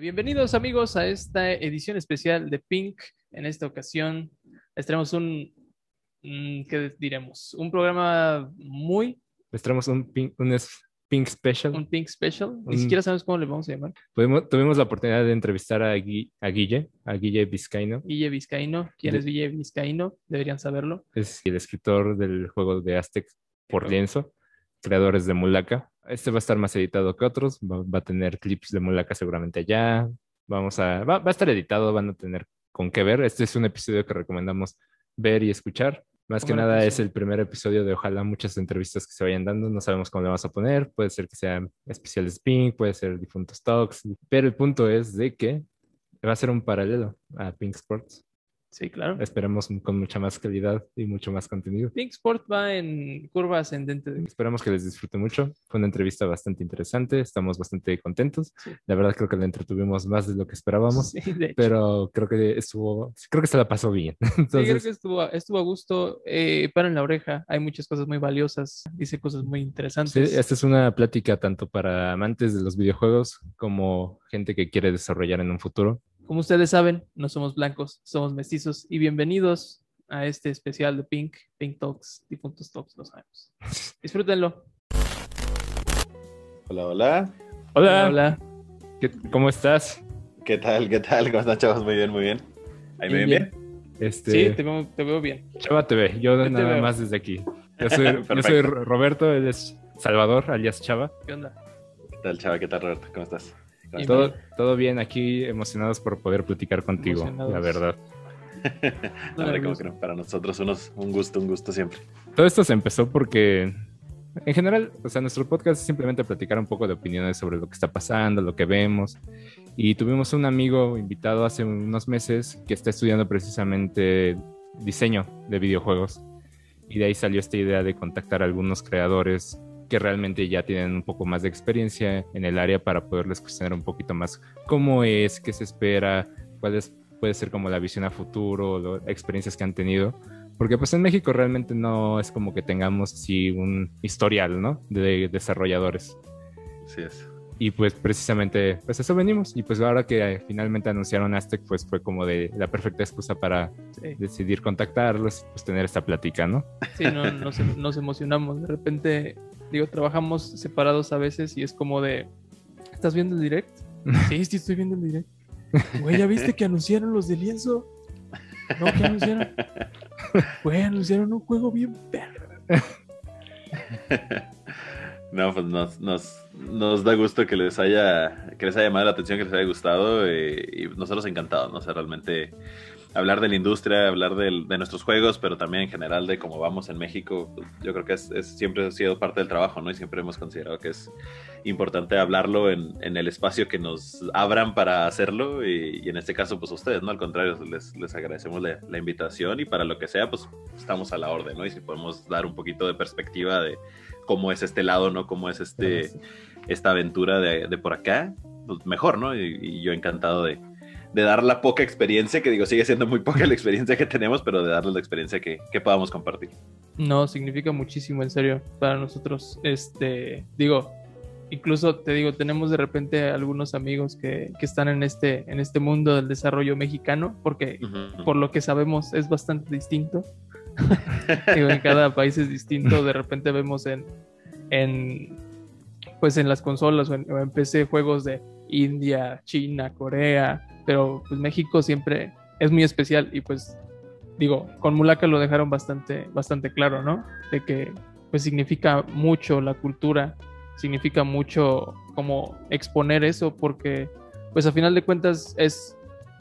Bienvenidos amigos a esta edición especial de Pink. En esta ocasión les traemos un, ¿qué diremos? Un programa muy... Les traemos un Pink, un Pink Special. Un Pink Special. Ni Un- siquiera sabemos cómo le vamos a llamar. Tuvimos la oportunidad de entrevistar a, Gui- a Guille, a Guille Vizcaíno. Guille Vizcaíno. ¿Quién De- es Guille Vizcaíno? Deberían saberlo. Es el escritor del juego de Aztec por lienzo, creadores de Mulaka. Este va a estar más editado que otros, va, va a tener clips de Mulaka seguramente allá. Vamos a, va, va a estar editado, van a tener con qué ver. Este es un episodio que recomendamos ver y escuchar. Más que nada es el primer episodio de ojalá muchas entrevistas que se vayan dando. No sabemos cómo le vamos a poner. Puede ser que sean especiales Pink, puede ser difuntos talks. Pero el punto es de que va a ser un paralelo a Pink Sports. Sí, claro. Esperemos con mucha más calidad y mucho más contenido. Pink Sport va en curva ascendente. de- Esperamos que les disfrute mucho. Fue una entrevista bastante interesante. Estamos bastante contentos. Sí. La verdad creo que la entretuvimos más de lo que esperábamos. Sí. Pero creo que estuvo, creo que se la pasó bien. Sí, creo Entonces, que estuvo, estuvo a gusto. Eh, para en la oreja. Hay muchas cosas muy valiosas. Dice cosas muy sí, interesantes. esta es una plática tanto para amantes de los videojuegos como gente que quiere desarrollar en un futuro. Como ustedes saben, no somos blancos, somos mestizos. Y bienvenidos a este especial de Pink, Pink Talks, Difuntos Talks, lo sabemos. Disfrútenlo. Hola, hola. Hola, Hola. ¿qué- ¿cómo estás? ¿Qué tal? ¿Qué tal? ¿Cómo están, chavos? Muy bien, muy bien. ¿Ahí me ven Bien, bien? Este, Sí, te veo, te veo bien. Chava TV, yo Yo te nada veo. más desde aquí. Yo soy, yo soy. Roberto, él es Salvador, alias Chava. ¿Qué onda? ¿Qué tal, chava? ¿Qué tal, Roberto? ¿Cómo estás? Todo, todo bien aquí, emocionados por poder platicar contigo, la verdad. No, como que para nosotros unos, un gusto, un gusto siempre. Todo esto se empezó porque, en general, o sea, nuestro podcast es simplemente platicar un poco de opiniones sobre lo que está pasando, lo que vemos. Y tuvimos un amigo invitado hace unos meses que está estudiando precisamente diseño de videojuegos. Y de ahí salió esta idea de contactar a algunos creadores que realmente ya tienen un poco más de experiencia en el área para poderles cuestionar un poquito más cómo es, qué se espera, cuál es, puede ser como la visión a futuro, lo- experiencias que han tenido. Porque pues en México realmente no es como que tengamos así un historial, ¿no? De desarrolladores. Así es. Y pues precisamente, pues eso venimos. Y pues ahora que eh, finalmente anunciaron Aztec, pues fue como de la perfecta excusa para Sí, decidir contactarlos pues tener esta plática, ¿no? sí, no, nos, nos emocionamos. De repente, digo, trabajamos separados a veces y es como de, ¿estás viendo el direct? Sí, sí, estoy viendo el direct. Güey, ¿ya viste que anunciaron los de lienzo? No, ¿qué anunciaron? Güey, anunciaron un juego bien perro. No, pues nos, nos, nos da gusto que les haya que les haya llamado la atención, que les haya gustado eh, y nosotros encantados, ¿no? O sea, realmente hablar de la industria, hablar de nuestros juegos, pero también en general de cómo vamos en México, yo creo que es, es- siempre ha sido parte del trabajo, ¿no? Y siempre hemos considerado que es importante hablarlo en, en el espacio que nos abran para hacerlo y, y en este caso, pues ustedes, ¿no? Al contrario, les, les agradecemos la, la invitación y para lo que sea, pues estamos a la orden, ¿no? Y si podemos dar un poquito de perspectiva de cómo es este lado, ¿no? Cómo es este, esta aventura de, de por acá, pues mejor, ¿no? Y, y yo encantado de, de dar la poca experiencia, que digo, sigue siendo muy poca la experiencia que tenemos, pero de darles la experiencia que, que podamos compartir. No, significa muchísimo, en serio, para nosotros. Este, digo, incluso te digo, tenemos de repente algunos amigos que, que están en este, en este mundo del desarrollo mexicano, porque por lo que sabemos es bastante distinto. Digo, en cada país es distinto. De repente vemos en, en pues en las consolas o en, o en PC juegos de India, China, Corea, pero pues México siempre es muy especial y pues digo, con Mulaka lo dejaron bastante, bastante claro, ¿no? De que pues significa mucho la cultura, significa mucho como exponer eso porque pues a final de cuentas es,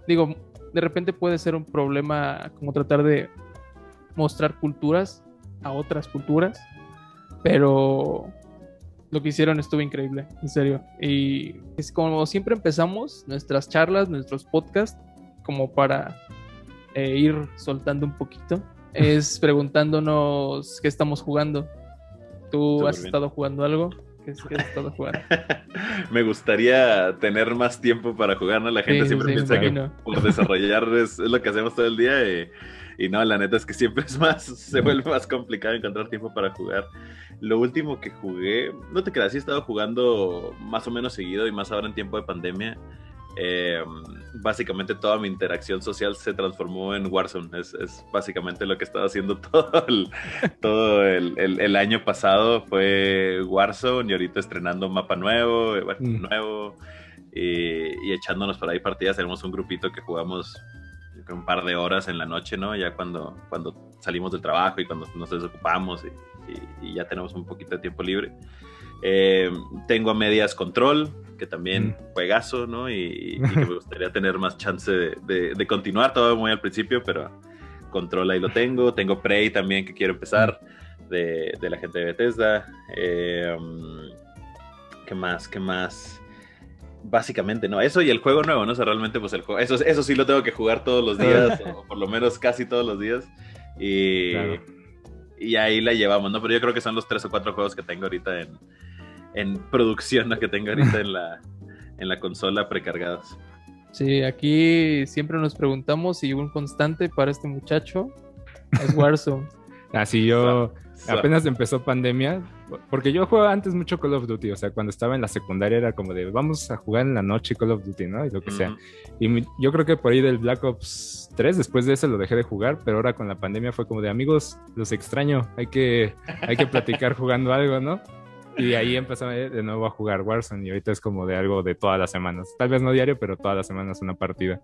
digo, de repente puede ser un problema como tratar de mostrar culturas a otras culturas, pero lo que hicieron estuvo increíble, en serio. Y es como siempre empezamos nuestras charlas, nuestros podcasts, como para eh, ir soltando un poquito, es preguntándonos qué estamos jugando. ¿Tú has bien. estado jugando algo? ¿Qué, qué has estado jugando? Me gustaría tener más tiempo para jugar, ¿no? La gente Sí, siempre sí, piensa que por desarrollar es, es lo que hacemos todo el día y, y no, la neta es que siempre es más, se vuelve más complicado encontrar tiempo para jugar. Lo último que jugué, no te creas, sí he estado jugando más o menos seguido y más ahora en tiempo de pandemia. eh, básicamente toda mi interacción social se transformó en Warzone. Es, es básicamente lo que estaba haciendo todo el, todo el, el, el, año pasado fue Warzone y ahorita estrenando mapa nuevo, eh, mm. nuevo y, y, echándonos por ahí partidas. Tenemos un grupito que jugamos un par de horas en la noche, ¿no? Ya cuando, cuando salimos del trabajo y cuando nos desocupamos y, y, y ya tenemos un poquito de tiempo libre. Eh, tengo a medias Control, que también mm. juegazo, ¿no? Y, y, que me gustaría tener más chance de, de, de, continuar, todo muy al principio, pero Control ahí lo tengo. Tengo Prey también que quiero empezar, de, de la gente de Bethesda. Eh, ¿Qué más? ¿Qué más? Básicamente, no, eso y el juego nuevo, ¿no? O sea, realmente, pues el juego, eso, eso sí lo tengo que jugar todos los días, o por lo menos casi todos los días. Y, claro. y ahí la llevamos, ¿no? Pero yo creo que son los tres o cuatro juegos que tengo ahorita en, en producción ¿no? que tengo ahorita en la, en la consola precargados. Sí, aquí siempre nos preguntamos si un constante para este muchacho es Warzone. Así yo apenas empezó pandemia, porque yo jugaba antes mucho Call of Duty, o sea, cuando estaba en la secundaria era como de vamos a jugar en la noche Call of Duty, ¿no? Y lo que uh -huh. sea. Y yo creo que por ahí del Black Ops 3, después de eso lo dejé de jugar, pero ahora con la pandemia fue como de amigos, los extraño, hay que, hay que platicar jugando algo, ¿no? Y ahí empecé de nuevo a jugar Warzone y ahorita es como de algo de todas las semanas. Tal vez no diario, pero todas las semanas una partida.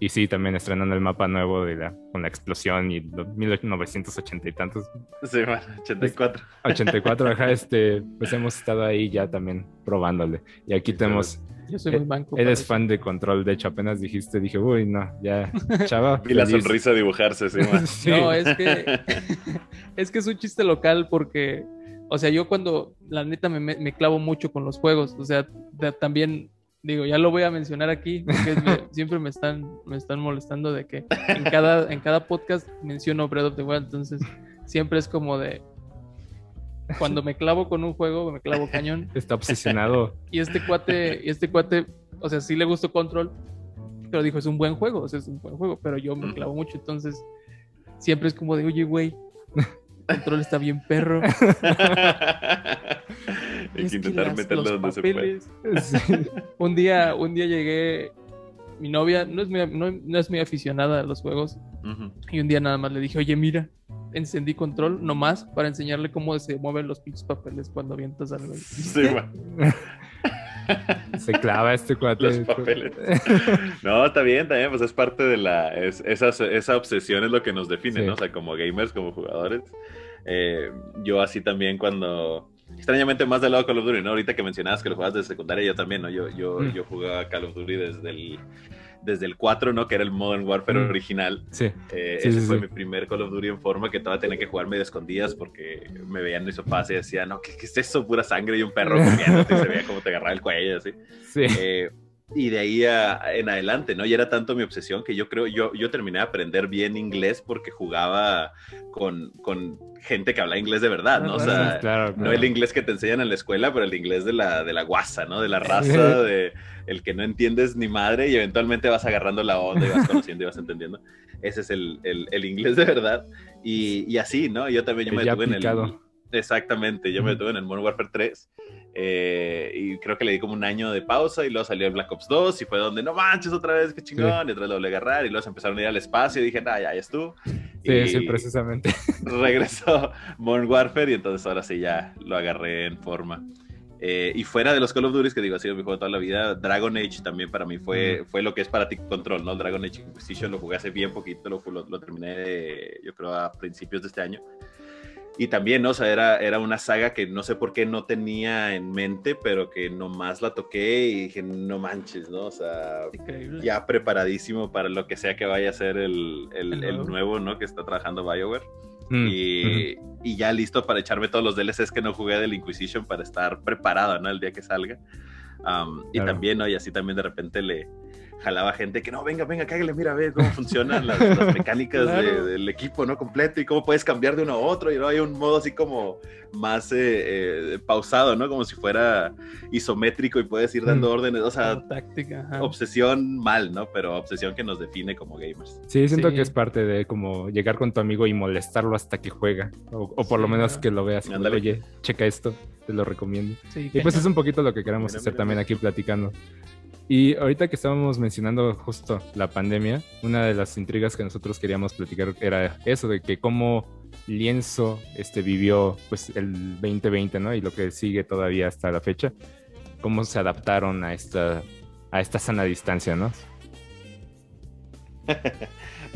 Y sí, también estrenando el mapa nuevo de la, con la explosión y 1980 y tantos. Sí, bueno, 84. 84, ajá, este, pues hemos estado ahí ya también probándole. Y aquí sí, tenemos... Yo soy muy banco. Eres fan de Control, de hecho, apenas dijiste, dije, uy, no, ya, chava. y la sonrisa dibujarse, sí, sí. No, es que, es que es un chiste local porque o sea, yo cuando, la neta, me, me, clavo mucho con los juegos, o sea, de, también, digo, ya lo voy a mencionar aquí, porque me, siempre me están, me están molestando de que en cada, en cada podcast menciono Breath of the Wild, entonces siempre es como de, cuando me clavo con un juego, me clavo cañón. Está obsesionado. y este cuate, y este cuate, o sea, sí le gustó Control, pero dijo, es un buen juego, o sea, es un buen juego, pero yo me clavo mucho, entonces siempre es como de, oye, güey, control está bien perro. Hay que intentar las, meterlo donde papeles. se puede. Sí. un, día, un día llegué, mi novia no es muy, no, no es muy aficionada a los juegos, uh -huh. y un día nada más le dije, oye, mira, encendí control nomás para enseñarle cómo se mueven los pinches papeles cuando avientas algo. Sí. Se clava este cuate. Los papeles. No, está bien, también, pues es parte de la. Es, esa, esa obsesión es lo que nos define, sí. ¿no? O sea, como gamers, como jugadores. Eh, yo así también cuando. Extrañamente más del lado de Call of Duty, ¿no? Ahorita que mencionabas que lo jugabas desde secundaria, yo también, ¿no? Yo, yo, mm. yo jugaba Call of Duty desde el desde el 4, ¿no? Que era el Modern Warfare mm. original. Sí. Eh, sí ese sí, fue sí. mi primer Call of Duty en forma que todavía tenía que jugar medio escondidas porque me veían mis papás y decían, no, ¿qué, ¿qué, es eso? Pura sangre y un perro comiéndote y se veía como te agarraba el cuello, así. Sí. Eh, y de ahí a, en adelante, ¿no? Y era tanto mi obsesión que yo creo, yo, yo terminé de aprender bien inglés porque jugaba con, con gente que habla inglés de verdad, ¿no? O sea, claro, claro. no el inglés que te enseñan en la escuela, pero el inglés de la, de la guasa, ¿no? De la raza, de el que no entiendes ni madre y eventualmente vas agarrando la onda y vas conociendo y vas entendiendo. Ese es el, el, el inglés de verdad. Y, y, así, ¿no? Yo también, yo me detuve en el... Exactamente, yo me detuve en el Modern Warfare 3 eh, y creo que le di como un año de pausa y luego salió el Black Ops 2 y fue donde no manches otra vez, qué chingón, sí. y otra vez lo volví a agarrar y luego se empezaron a ir al espacio y dije, nah, ya, ya estuvo. Sí, y sí, precisamente. Regresó Modern Warfare y entonces ahora sí ya lo agarré en forma. Eh, y fuera de los Call of Duty, que digo, ha sido mi juego toda la vida, Dragon Age también para mí fue, fue lo que es para ti Control, ¿no? Dragon Age Inquisition lo jugué hace bien poquito, lo, lo, lo terminé, yo creo, a principios de este año. Y también, ¿no? O sea, era, era una saga que no sé por qué no tenía en mente, pero que nomás la toqué y dije, no manches, ¿no? O sea, Increíble. ya preparadísimo para lo que sea que vaya a ser el, el, el, nuevo. ¿no? Que está trabajando BioWare. Mm, y, -huh. y, ya listo para echarme todos los DLCs que no jugué del Inquisition para estar preparado, ¿no? El día que salga. Um, y claro. también, ¿no? Y así también de repente le, jalaba gente que no, venga, venga, cágale, mira, ve cómo funcionan las, las mecánicas claro. de, del equipo, ¿no? Completo y cómo puedes cambiar de uno a otro. Y no hay un modo así como más eh, eh, pausado, ¿no? Como si fuera isométrico y puedes ir dando mm. órdenes. O sea, táctica, obsesión mal, ¿no? Pero obsesión que nos define como gamers. Sí, siento sí. que es parte de como llegar con tu amigo y molestarlo hasta que juega. O, o por sí, lo menos que lo veas. Como, Oye, checa esto, te lo recomiendo. Sí, y pues es un poquito lo que queremos hacer también aquí platicando Y ahorita que estábamos mencionando justo la pandemia, una de las intrigas que nosotros queríamos platicar era eso, de que cómo Lienzo este, vivió pues, el 2020, ¿no? Y lo que sigue todavía hasta la fecha, cómo se adaptaron a esta, a esta sana distancia, ¿no?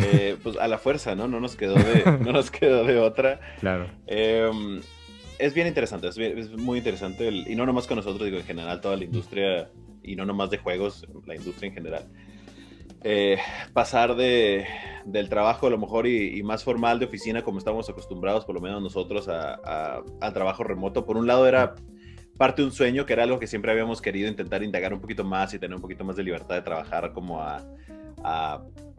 Eh, pues a la fuerza, ¿no? No nos quedó de, no nos quedó de otra. Claro. Em, es bien interesante, es, muy interesante, y no nomás con nosotros, digo, en general, toda la industria, y no nomás de juegos, la industria en general. Eh, pasar de, del trabajo a lo mejor y, más formal de oficina, como estamos acostumbrados, por lo menos nosotros, a, al trabajo remoto, por un lado era parte de un sueño, que era algo que siempre habíamos querido intentar indagar un poquito más y tener un poquito más de libertad de trabajar como a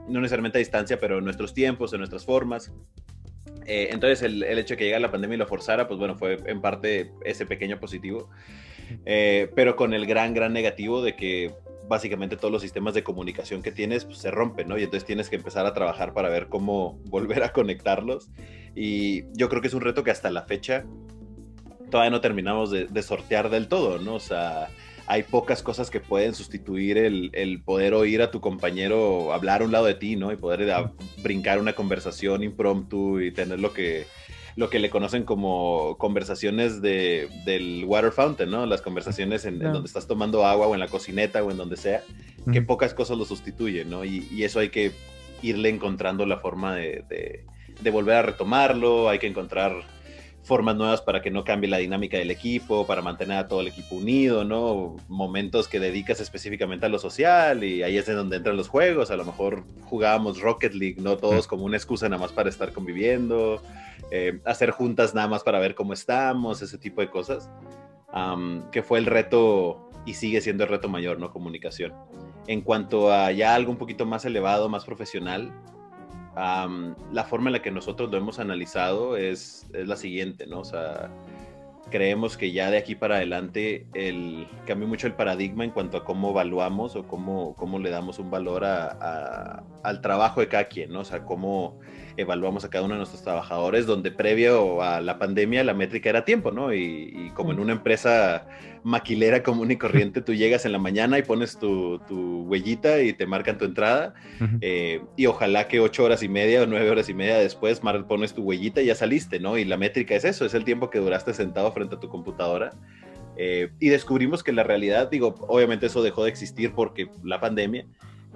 no necesariamente a distancia, pero en nuestros tiempos, en nuestras formas. Eh, entonces el, hecho de que llegara la pandemia y lo forzara, pues bueno, fue en parte ese pequeño positivo, eh, pero con el gran, gran negativo de que básicamente todos los sistemas de comunicación que tienes pues, se rompen, ¿no? Y entonces tienes que empezar a trabajar para ver cómo volver a conectarlos. Y yo creo que es un reto que hasta la fecha todavía no terminamos de, sortear del todo, ¿no? O sea, hay pocas cosas que pueden sustituir el, poder oír a tu compañero hablar a un lado de ti, ¿no? Y poder brincar una conversación impromptu y tener lo que, lo que le conocen como conversaciones de, del water fountain, ¿no? Las conversaciones en, donde estás tomando agua o en la cocineta o en donde sea, que pocas cosas lo sustituyen, ¿no? Y, eso hay que irle encontrando la forma de, de volver a retomarlo, hay que encontrar formas nuevas para que no cambie la dinámica del equipo, para mantener a todo el equipo unido, ¿no? Momentos que dedicas específicamente a lo social y ahí es de donde entran los juegos. A lo mejor jugábamos Rocket League, no todos como una excusa nada más para estar conviviendo, eh, hacer juntas nada más para ver cómo estamos, ese tipo de cosas, que fue el reto y sigue siendo el reto mayor, ¿no? Comunicación. En cuanto a ya algo un poquito más elevado, más profesional, la forma en la que nosotros lo hemos analizado es, es, la siguiente, ¿no? O sea, creemos que ya de aquí para adelante el, cambió mucho el paradigma en cuanto a cómo evaluamos o cómo, cómo le damos un valor a, al trabajo de cada quien, ¿no? O sea, cómo evaluamos a cada uno de nuestros trabajadores, donde previo a la pandemia la métrica era tiempo, ¿no? Y, como en una empresa maquilera común y corriente, tú llegas en la mañana y pones tu, tu huellita y te marcan tu entrada, eh, y ojalá que ocho horas y media o nueve horas y media después pones tu huellita y ya saliste, ¿no? Y la métrica es eso, es el tiempo que duraste sentado frente a tu computadora. Eh, y descubrimos que la realidad, digo, obviamente eso dejó de existir porque la pandemia,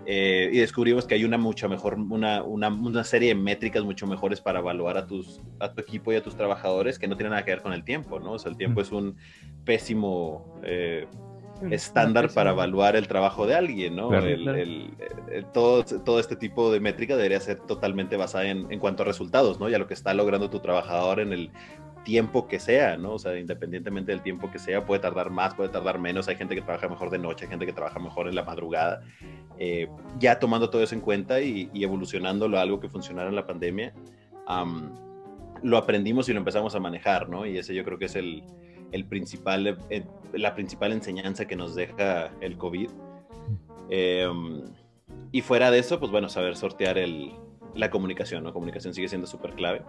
eh, y descubrimos que hay una mucha mejor, una, una, una, serie de métricas mucho mejores para evaluar a, tus, a tu equipo y a tus trabajadores que no tienen nada que ver con el tiempo, ¿no? O sea, el tiempo es un pésimo eh, estándar para evaluar el trabajo de alguien, ¿no? el, todo, todo este tipo de métrica debería ser totalmente basada en, en cuanto a resultados, ¿no? Y a lo que está logrando tu trabajador en el tiempo que sea, ¿no? O sea, independientemente del tiempo que sea, puede tardar más, puede tardar menos. Hay gente que trabaja mejor de noche, hay gente que trabaja mejor en la madrugada. Eh, ya tomando todo eso en cuenta y, evolucionándolo a algo que funcionara en la pandemia, lo aprendimos y lo empezamos a manejar, ¿no? Y ese yo creo que es el, el principal, eh, la principal enseñanza que nos deja el COVID. Em, y fuera de eso, pues bueno, saber sortear el, la comunicación, ¿no? Comunicación sigue siendo súper clave.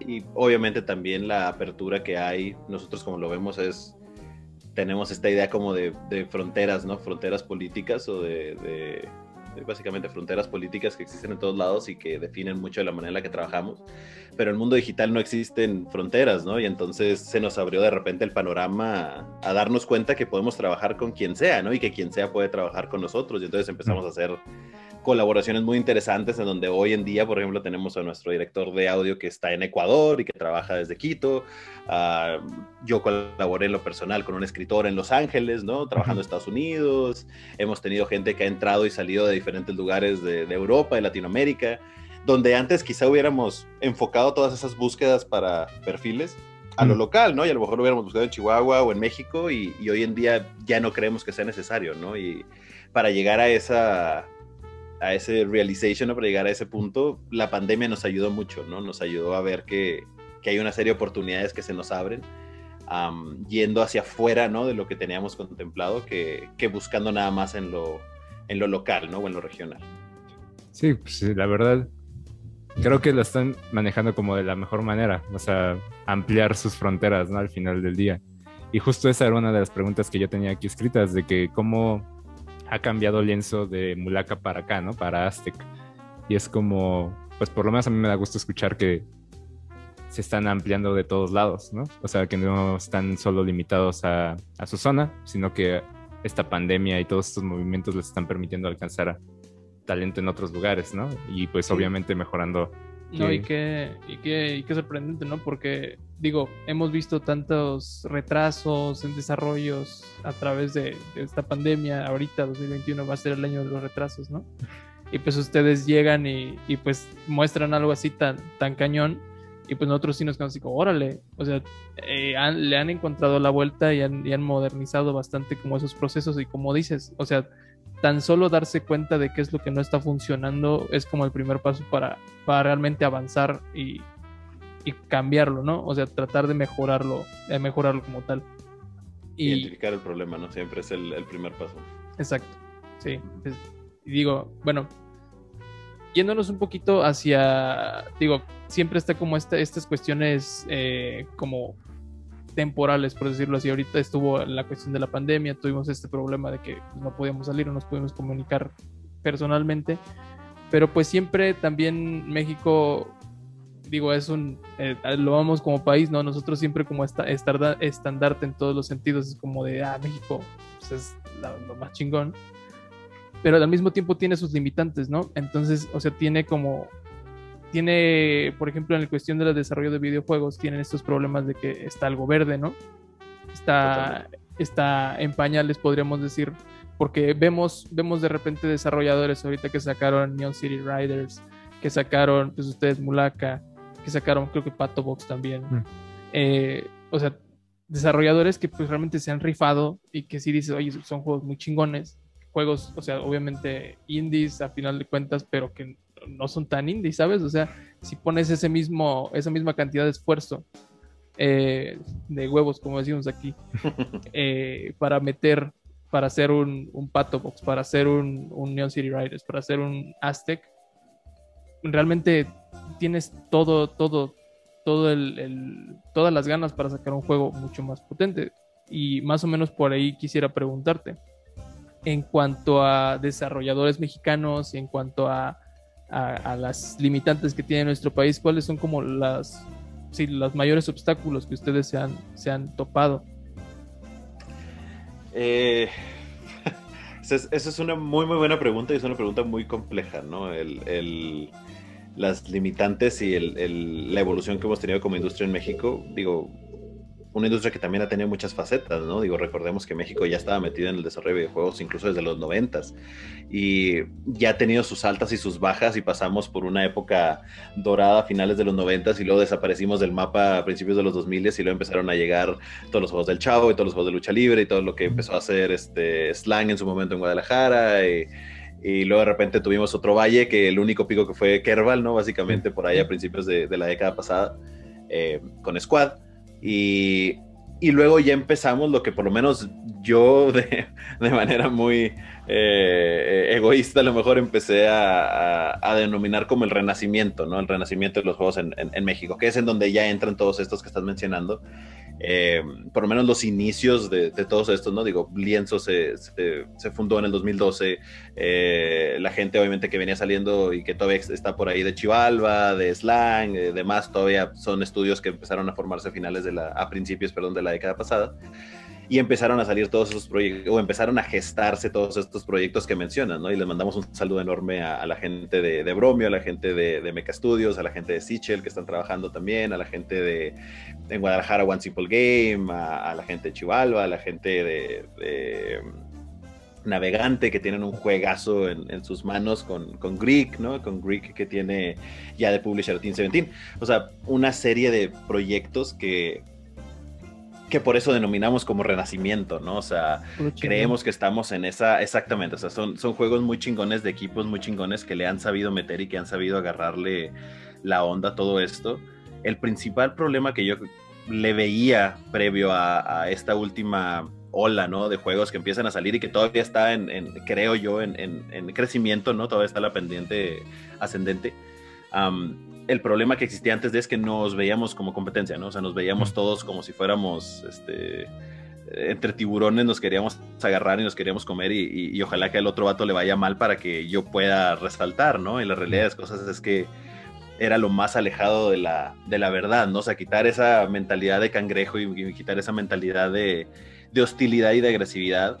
Y obviamente también la apertura que hay, nosotros como lo vemos es, tenemos esta idea como de, fronteras, ¿no? Fronteras políticas o de, básicamente fronteras políticas que existen en todos lados y que definen mucho de la manera en la que trabajamos. Pero en el mundo digital no existen fronteras, ¿no? Y entonces se nos abrió de repente el panorama a, darnos cuenta que podemos trabajar con quien sea, ¿no? Y que quien sea puede trabajar con nosotros. Y entonces empezamos a hacer colaboraciones muy interesantes en donde hoy en día, por ejemplo, tenemos a nuestro director de audio que está en Ecuador y que trabaja desde Quito. Ah, yo colaboré en lo personal con un escritor en Los Ángeles, ¿no? Trabajando en Estados Unidos. Hemos tenido gente que ha entrado y salido de diferentes lugares de, Europa, de Latinoamérica, donde antes quizá hubiéramos enfocado todas esas búsquedas para perfiles a lo local, ¿no? Y a lo mejor lo hubiéramos buscado en Chihuahua o en México y, y hoy en día ya no creemos que sea necesario, ¿no? Y para llegar a esa a ese realization, ¿no? para llegar a ese punto, la pandemia nos ayudó mucho, ¿no? Nos ayudó a ver que, que hay una serie de oportunidades que se nos abren, yendo hacia afuera, ¿no? De lo que teníamos contemplado, que, que, buscando nada más en lo, en lo local, ¿no? O en lo regional. Sí, pues la verdad, creo que lo están manejando como de la mejor manera, o sea, ampliar sus fronteras, ¿no? Al final del día. Y justo esa era una de las preguntas que yo tenía aquí escritas, de que cómo ha cambiado lienzo de Mulaka para acá, ¿no? Para Aztec. Y es como, pues por lo menos a mí me da gusto escuchar que se están ampliando de todos lados, ¿no? O sea, que no están solo limitados a, a su zona, sino que esta pandemia y todos estos movimientos les están permitiendo alcanzar talento en otros lugares, ¿no? Y pues obviamente mejorando. No, y qué, y, qué, y qué sorprendente, ¿no? Porque, digo, hemos visto tantos retrasos en desarrollos a través de, esta pandemia. Ahorita, 2021, va a ser el año de los retrasos, ¿no? Y pues ustedes llegan y, y pues muestran algo así tan, tan cañón y pues nosotros sí nos quedamos así como, órale, o sea, eh, le han encontrado la vuelta y han, y han, modernizado bastante como esos procesos y como dices, o sea, tan solo darse cuenta de qué es lo que no está funcionando es como el primer paso para, para realmente avanzar y, y cambiarlo, ¿no? O sea, tratar de mejorarlo, de mejorarlo como tal. Y, Identificar el problema, ¿no? Siempre es el, el primer paso. Exacto, sí. y digo, bueno, yéndonos un poquito hacia, digo, siempre está como esta, estas cuestiones eh, como temporales, por decirlo así. Ahorita estuvo la cuestión de la pandemia, tuvimos este problema de que no podíamos salir, no nos podíamos comunicar personalmente, pero pues siempre también México, digo, es un, eh, lo vamos como país, ¿no? Nosotros siempre como esta, estandarte en todos los sentidos, es como de, ah, México pues es lo más chingón pero al mismo tiempo tiene sus limitantes, ¿no? Entonces, o sea, tiene como, tiene, por ejemplo, en la cuestión del desarrollo de videojuegos, tienen estos problemas de que está algo verde, ¿no? Está, está en pañales, podríamos decir, porque vemos, vemos de repente desarrolladores ahorita que sacaron Neon City Riders, que sacaron, pues ustedes, Mulaka, que sacaron, creo que Pato Box también. Mm. Eh, o sea, desarrolladores que pues realmente se han rifado y que sí dices, oye, son juegos muy chingones juegos, o sea, obviamente indies a final de cuentas, pero que no son tan indies, ¿sabes? O sea, si pones ese mismo, esa misma cantidad de esfuerzo eh, de huevos, como decimos aquí, eh, para meter, para hacer un, un Pato Box, para hacer un, un Neon City Riders, para hacer un Aztec, realmente tienes todo, todo, todo el, el, todas las ganas para sacar un juego mucho más potente. Y más o menos por ahí quisiera preguntarte en cuanto a desarrolladores mexicanos, en cuanto a, las limitantes que tiene nuestro país, cuáles son como las, sí, los mayores obstáculos que ustedes se han, se han topado. Eh, esa es una muy, muy buena pregunta y es una pregunta muy compleja, ¿no? El, las limitantes y la evolución que hemos tenido como industria en México, digo, una industria que también ha tenido muchas facetas, ¿no? Digo, recordemos que México ya estaba metido en el desarrollo de videojuegos incluso desde los noventas y ya ha tenido sus altas y sus bajas y pasamos por una época dorada a finales de los noventas y luego desaparecimos del mapa a principios de los 2000 y luego empezaron a llegar todos los juegos del Chavo y todos los juegos de lucha libre y todo lo que empezó a hacer este Slang en su momento en Guadalajara y, luego de repente tuvimos otro valle que el único pico que fue Kerbal, ¿no? Básicamente por ahí a principios de, la década pasada eh, con Squad. Y, luego ya empezamos lo que por lo menos yo de, manera muy eh, egoísta a lo mejor empecé a, denominar como el renacimiento, ¿no? El renacimiento de los juegos en, en, México, que es en donde ya entran todos estos que estás mencionando. Eh, por lo menos los inicios de, todos estos, ¿no? Digo, Lienzo se, fundó en el 2012, eh, la gente obviamente que venía saliendo y que todavía está por ahí de Chivalba, de Slang, de demás, todavía son estudios que empezaron a formarse a finales de la, a principios, perdón, de la década pasada y empezaron a salir todos esos proyectos, o empezaron a gestarse todos estos proyectos que mencionan, ¿no? Y les mandamos un saludo enorme a, la gente de, Bromio, a la gente de, de Mecha Studios, a la gente de Sichel que están trabajando también, a la gente de en Guadalajara One Simple Game, a, la gente de Chivalba, a la gente de, Navegante que tienen un juegazo en, sus manos con, con, Greek, ¿no? Con Greek que tiene ya de Publisher Team 17. O sea, una serie de proyectos que, que por eso denominamos como renacimiento, ¿no? O sea, creemos que estamos en esa, exactamente, o sea, son, son juegos muy chingones de equipos muy chingones que le han sabido meter y que han sabido agarrarle la onda a todo esto. El principal problema que yo le veía previo a, esta última ola, ¿no? De juegos que empiezan a salir y que todavía está en, creo yo, en, en, crecimiento, ¿no? Todavía está la pendiente ascendente el problema que existía antes de es que nos veíamos como competencia, ¿no? O sea, nos veíamos todos como si fuéramos, este, entre tiburones nos queríamos agarrar y nos queríamos comer y, ojalá que al otro vato le vaya mal para que yo pueda resaltar, ¿no? Y la realidad de las cosas es que era lo más alejado de la, de la verdad, ¿no? O sea, quitar esa mentalidad de cangrejo y, quitar esa mentalidad de, de, hostilidad y de agresividad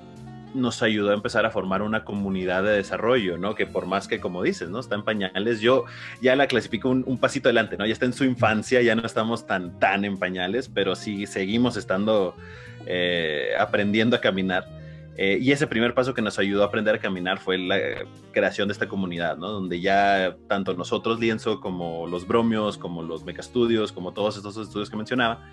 nos ayudó a empezar a formar una comunidad de desarrollo, ¿no? Que por más que, como dices, ¿no? Está en pañales, yo ya la clasifico un, pasito adelante, ¿no? Ya está en su infancia, ya no estamos tan, tan en pañales, pero sí seguimos estando eh, aprendiendo a caminar. Eh, y ese primer paso que nos ayudó a aprender a caminar fue la creación de esta comunidad, ¿no? Donde ya tanto nosotros, Lienzo, como los Bromios, como los Mecastudios, como todos estos estudios que mencionaba,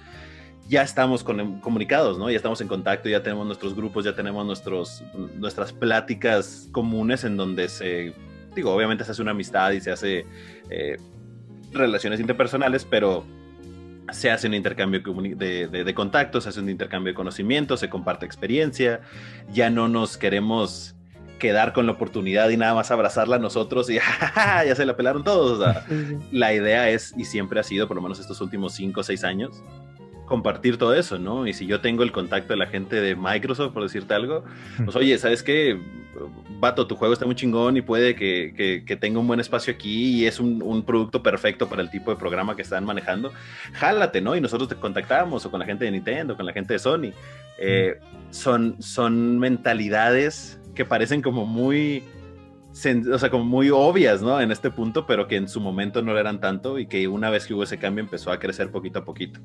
ya estamos comunicados, ¿no? Ya estamos en contacto, ya tenemos nuestros grupos, ya tenemos nuestros, nuestras pláticas comunes en donde se, digo, obviamente se hace una amistad y se hace eh, relaciones interpersonales, pero se hace un intercambio de, de, contactos, se hace un intercambio de conocimientos, se comparte experiencia, ya no nos queremos quedar con la oportunidad y nada más abrazarla a nosotros y ya se la pelaron todos. la idea es, y siempre ha sido, por lo menos estos últimos 5 o 6 años, compartir todo eso, ¿no? Y si yo tengo el contacto de la gente de Microsoft, por decirte algo, pues oye, ¿sabes qué? Vato, tu juego está muy chingón y puede que, que, tenga un buen espacio aquí y es un, un, producto perfecto para el tipo de programa que están manejando. Jálate, ¿no? Y nosotros te contactamos o con la gente de Nintendo, con la gente de Sony. Eh, son, son mentalidades que parecen como muy o sea, como muy obvias, ¿no? En este punto, pero que en su momento no lo eran tanto y que una vez que hubo ese cambio empezó a crecer poquito a poquito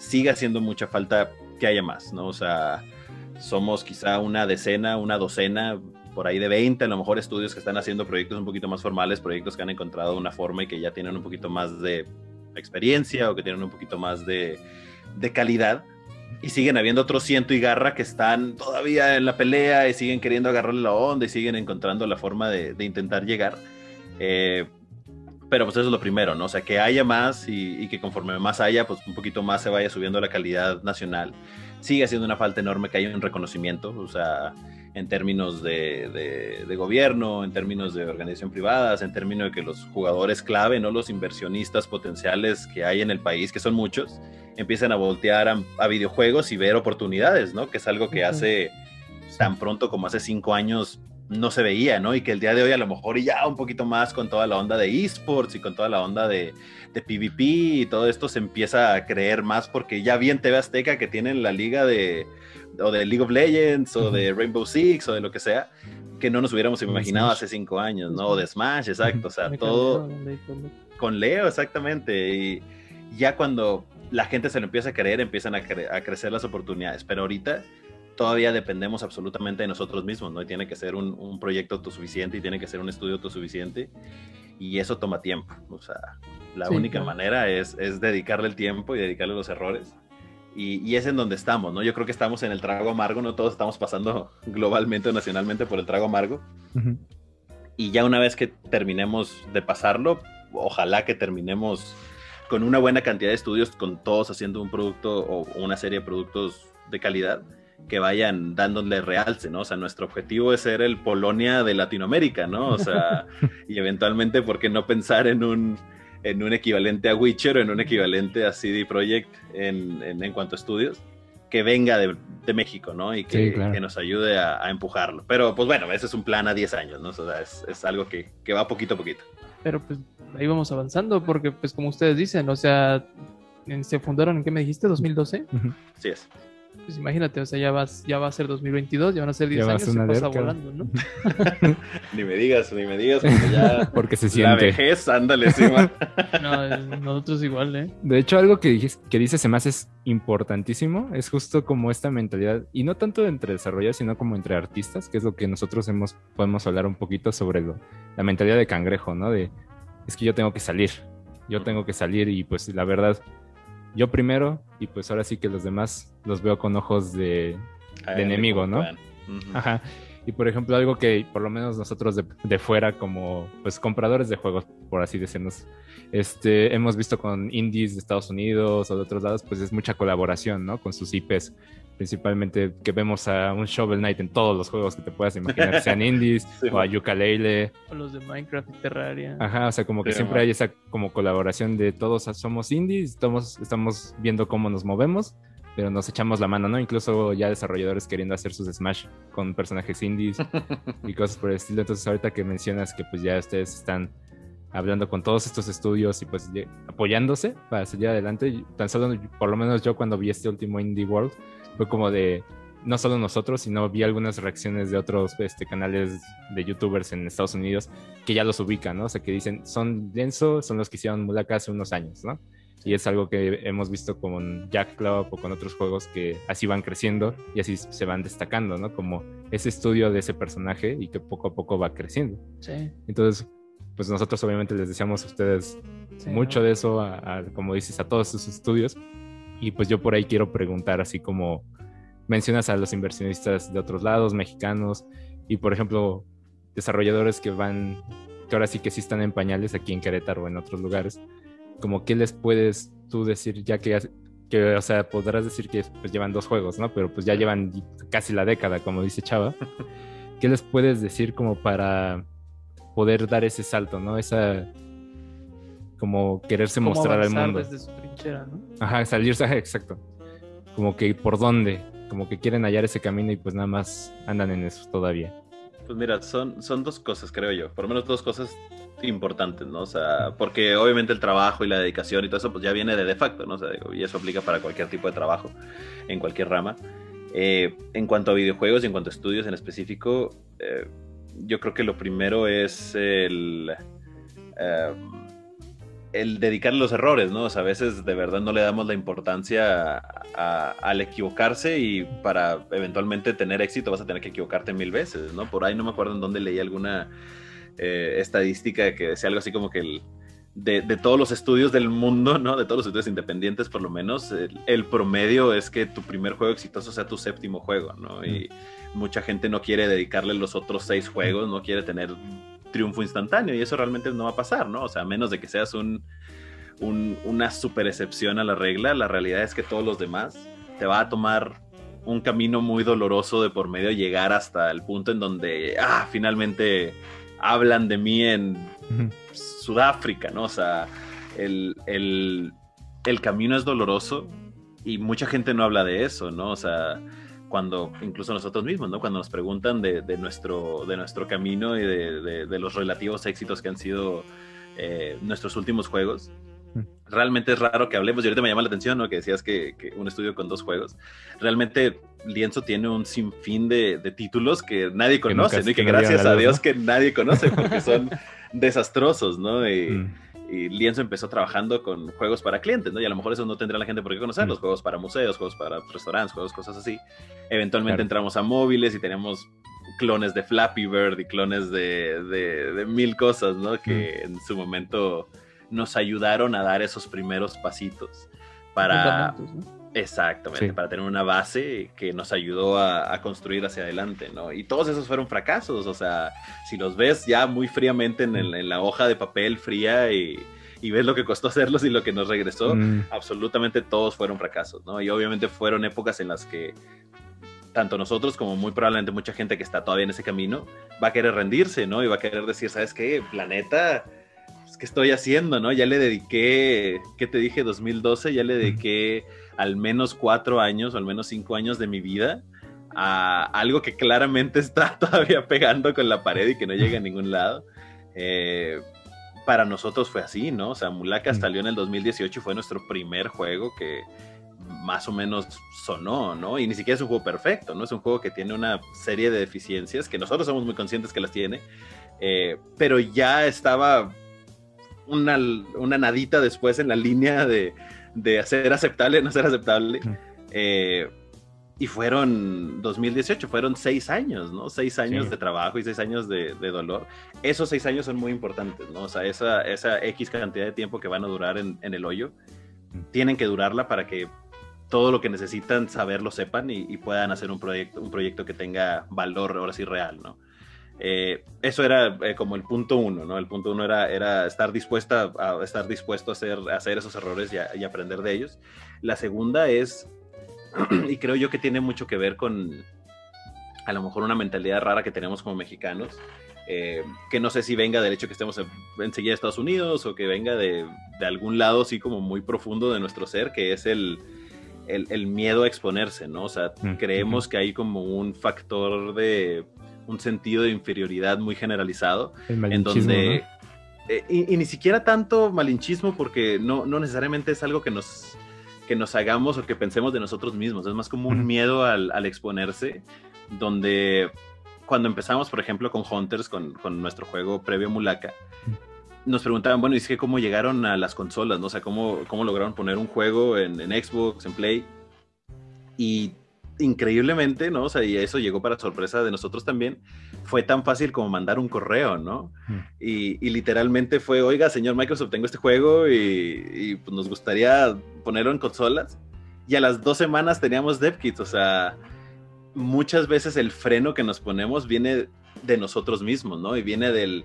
sigue haciendo mucha falta que haya más, ¿no? O sea, somos quizá una decena, una docena, por ahí de 20, a lo mejor estudios que están haciendo proyectos un poquito más formales, proyectos que han encontrado una forma y que ya tienen un poquito más de experiencia o que tienen un poquito más de, de calidad. Y siguen habiendo otros ciento y garra que están todavía en la pelea y siguen queriendo agarrarle la onda y siguen encontrando la forma de, de intentar llegar. Eh, pero pues eso es lo primero, ¿no? O sea, que haya más y, que conforme más haya, pues un poquito más se vaya subiendo la calidad nacional. Sigue siendo una falta enorme que haya un reconocimiento, o sea, en términos de, de, gobierno, en términos de organización privadas, en términos de que los jugadores clave, no los inversionistas potenciales que hay en el país, que son muchos, empiecen a voltear a, videojuegos y ver oportunidades, ¿no? Que es algo que hace tan pronto como hace cinco años no se veía, ¿no? Y que el día de hoy a lo mejor ya un poquito más con toda la onda de esports y con toda la onda de, de PvP y todo esto se empieza a creer más porque ya vi en TV Azteca que tienen la liga de, o de League of Legends o de Rainbow Six o de lo que sea, que no nos hubiéramos imaginado hace cinco años, ¿no? O de Smash, exacto, o sea, todo con Leo, exactamente. Y ya cuando la gente se lo empieza a creer, empiezan a, a crecer las oportunidades, pero ahorita todavía dependemos absolutamente de nosotros mismos, ¿no? Y tiene que ser un, un proyecto autosuficiente y tiene que ser un estudio autosuficiente y eso toma tiempo. O sea, la única manera es, es, dedicarle el tiempo y dedicarle los errores. Y, y, es en donde estamos, ¿no? Yo creo que estamos en el trago amargo, no todos estamos pasando globalmente o nacionalmente por el trago amargo. Y ya una vez que terminemos de pasarlo, ojalá que terminemos con una buena cantidad de estudios, con todos haciendo un producto o una serie de productos de calidad que vayan dándole realce, ¿no? O sea, nuestro objetivo es ser el Polonia de Latinoamérica, ¿no? O sea, y eventualmente, ¿por qué no pensar en un, en un equivalente a Witcher o en un equivalente a CD Projekt en, en, cuanto a estudios? Que venga de, de México, ¿no? Y que, que nos ayude a, a, empujarlo. Pero, pues bueno, ese es un plan a 10 años, ¿no? O sea, es, es algo que, que va poquito a poquito. Pero pues ahí vamos avanzando, porque pues como ustedes dicen, o sea, se fundaron en qué me dijiste, 2012. Sí es pues imagínate, o sea, ya, vas, ya va a ser 2022, ya van a ser 10 años y pasa volando, ¿no? ni me digas, ni me digas, porque ya... porque se siente. La vejez, ándale encima. no, nosotros igual, ¿eh? De hecho, algo que, dices, que dices más es importantísimo, es justo como esta mentalidad, y no tanto entre desarrolladores, sino como entre artistas, que es lo que nosotros hemos, podemos hablar un poquito sobre lo, la mentalidad de cangrejo, ¿no? De, es que yo tengo que salir, yo tengo que salir y pues la verdad yo primero y pues ahora sí que los demás los veo con ojos de, enemigo, ¿no? Ajá. Y por ejemplo, algo que por lo menos nosotros de, fuera, como pues compradores de juegos, por así decirnos, este, hemos visto con indies de Estados Unidos o de otros lados, pues es mucha colaboración, ¿no? Con sus IPs principalmente que vemos a un Shovel Knight en todos los juegos que te puedas imaginar, sean indies o a Yooka-Laylee. O los de Minecraft y Terraria. Ajá, o sea, como que siempre hay esa como colaboración de todos somos indies, estamos, estamos viendo cómo nos movemos, pero nos echamos la mano, ¿no? Incluso ya desarrolladores queriendo hacer sus Smash con personajes indies y cosas por el estilo. Entonces ahorita que mencionas que pues ya ustedes están hablando con todos estos estudios y pues apoyándose para salir adelante, tan solo por lo menos yo cuando vi este último Indie World fue como de no solo nosotros, sino vi algunas reacciones de otros este, canales de youtubers en Estados Unidos que ya los ubican, ¿no? O sea, que dicen, son denso, son los que hicieron Mulaka hace unos años, ¿no? Y es algo que hemos visto con Jack Club o con otros juegos que así van creciendo y así se van destacando, ¿no? Como ese estudio de ese personaje y que poco a poco va creciendo. Sí. Entonces, pues nosotros obviamente les deseamos a ustedes mucho de eso, a, como dices, a todos sus estudios. Y pues yo por ahí quiero preguntar, así como mencionas a los inversionistas de otros lados, mexicanos, y por ejemplo, desarrolladores que van, que ahora sí que sí están en pañales aquí en Querétaro o en otros lugares como qué les puedes tú decir ya que, que o sea, podrás decir que pues llevan dos juegos, ¿no? Pero pues ya llevan casi la década, como dice Chava. ¿Qué les puedes decir como para poder dar ese salto, ¿no? Esa como quererse mostrar al mundo. Desde su trinchera, ¿no? Ajá, salirse, exacto. Como que por dónde, como que quieren hallar ese camino y pues nada más andan en eso todavía. Pues mira, son, son dos cosas, creo yo. Por lo menos dos cosas importantes, ¿no? O sea, porque obviamente el trabajo y la dedicación y todo eso, pues ya viene de de facto, ¿no? O sea, y eso aplica para cualquier tipo de trabajo, en cualquier rama. Eh, en cuanto a videojuegos y en cuanto a estudios en específico, eh, yo creo que lo primero es el, eh, el dedicar los errores, ¿no? O sea, a veces de verdad no le damos la importancia al equivocarse y para eventualmente tener éxito vas a tener que equivocarte mil veces, ¿no? Por ahí no me acuerdo en dónde leí alguna eh, estadística que decía algo así como que el, de, todos los estudios del mundo, ¿no? De todos los estudios independientes, por lo menos, el, promedio es que tu primer juego exitoso sea tu séptimo juego, ¿no? Y mucha gente no quiere dedicarle los otros seis juegos, no quiere tener triunfo instantáneo y eso realmente no va a pasar, ¿no? O sea, a menos de que seas un, una super excepción a la regla, la realidad es que todos los demás te va a tomar un camino muy doloroso de por medio llegar hasta el punto en donde, ah, finalmente hablan de mí en Sudáfrica, ¿no? O sea, el, camino es doloroso y mucha gente no habla de eso, ¿no? O sea, cuando, incluso nosotros mismos, ¿no? Cuando nos preguntan de, nuestro, de nuestro camino y de, los relativos éxitos que han sido eh, nuestros últimos juegos, realmente es raro que hablemos, y ahorita me llama la atención, ¿no? Que decías que, un estudio con dos juegos. Realmente Lienzo tiene un sinfín de, títulos que nadie conoce, ¿no? Y que gracias a Dios que nadie conoce, porque son desastrosos, ¿no? Y, mm. Y, Lienzo empezó trabajando con juegos para clientes, ¿no? Y a lo mejor eso no tendrá la gente por qué conocerlos, mm. juegos para museos, juegos para restaurantes, juegos, cosas así. Eventualmente entramos a móviles y tenemos clones de Flappy Bird y clones de, de, mil cosas, ¿no? Que mm. en su momento nos ayudaron a dar esos primeros pasitos para... Exactamente, para tener una base que nos ayudó a, construir hacia adelante, ¿no? Y todos esos fueron fracasos, o sea, si los ves ya muy fríamente en, la hoja de papel fría y, ves lo que costó hacerlos y lo que nos regresó, mm. absolutamente todos fueron fracasos, ¿no? Y obviamente fueron épocas en las que tanto nosotros como muy probablemente mucha gente que está todavía en ese camino va a querer rendirse, ¿no? Y va a querer decir, ¿sabes qué? Planeta ¿qué estoy haciendo, no? Ya le dediqué, ¿qué te dije? 2012, ya le dediqué al menos cuatro años o al menos cinco años de mi vida a algo que claramente está todavía pegando con la pared y que no llega a ningún lado. Eh, para nosotros fue así, ¿no? O sea, Mulaka salió en el 2018 y fue nuestro primer juego que más o menos sonó, ¿no? Y ni siquiera es un juego perfecto, ¿no? Es un juego que tiene una serie de deficiencias que nosotros somos muy conscientes que las tiene, eh, pero ya estaba una, una nadita después en la línea de, de ser aceptable, no ser aceptable. Eh, y fueron 2018, fueron seis años, ¿no? Seis años de trabajo y seis años de, dolor. Esos seis años son muy importantes, ¿no? O sea, esa, esa X cantidad de tiempo que van a durar en, el hoyo, tienen que durarla para que todo lo que necesitan saber lo sepan y, y, puedan hacer un proyecto, un proyecto que tenga valor ahora sí real, ¿no? Eh, eso era eh, como el punto uno, ¿no? El punto uno era, era estar, dispuesta a, estar dispuesto a hacer, hacer esos errores y, aprender de ellos. La segunda es, y creo yo que tiene mucho que ver con a lo mejor una mentalidad rara que tenemos como mexicanos, eh, que no sé si venga del hecho que estemos enseguida en Estados Unidos o que venga de, de, algún lado así como muy profundo de nuestro ser, que es el, el, miedo a exponerse, ¿no? O sea, mm, creemos que hay como un factor de un sentido de inferioridad muy generalizado, en donde... Eh, y, ni siquiera tanto malinchismo porque no, no necesariamente es algo que nos, que nos hagamos o que pensemos de nosotros mismos, es más como un miedo al, al, exponerse, donde cuando empezamos, por ejemplo, con Hunters, con, con nuestro juego previo Mulaka, nos preguntaban, bueno, y es que cómo llegaron a las consolas, ¿no? O sea, cómo, cómo lograron poner un juego en, en, Xbox, en Play. Y increíblemente, ¿no? O sea, y eso llegó para sorpresa de nosotros también, fue tan fácil como mandar un correo, ¿no? Hmm. Y, y, literalmente fue, oiga, señor Microsoft, tengo este juego y, y pues nos gustaría ponerlo en consolas. Y a las dos semanas teníamos DevKits, o sea, muchas veces el freno que nos ponemos viene de nosotros mismos, ¿no? Y viene del,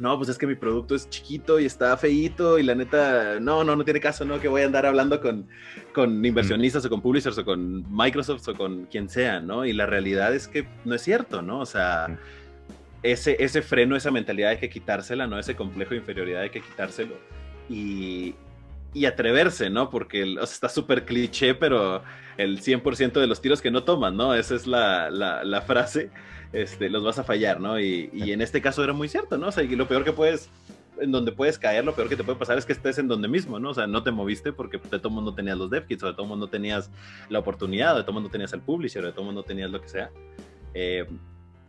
no, pues es que mi producto es chiquito y está feíto y la neta, no, no, no tiene caso, ¿no? Que voy a andar hablando con, con inversionistas o con publishers o con Microsoft o con quien sea, ¿no? Y la realidad es que no es cierto, ¿no? O sea, ese, ese freno, esa mentalidad hay que quitársela, ¿no? Ese complejo de inferioridad hay que quitárselo. Y, y atreverse, ¿no? Porque o sea, está súper cliché, pero el 100% de los tiros que no toman, ¿no? Esa es la, la, la frase este, los vas a fallar, ¿no? Y, en este caso era muy cierto, ¿no? O sea, y lo peor que puedes, en donde puedes caer, lo peor que te puede pasar es que estés en donde mismo, ¿no? O sea, no te moviste porque de todo mundo tenías los dev kits, o de todo mundo tenías la oportunidad, o de todo mundo tenías el publisher, o de todo mundo tenías lo que sea. Eh,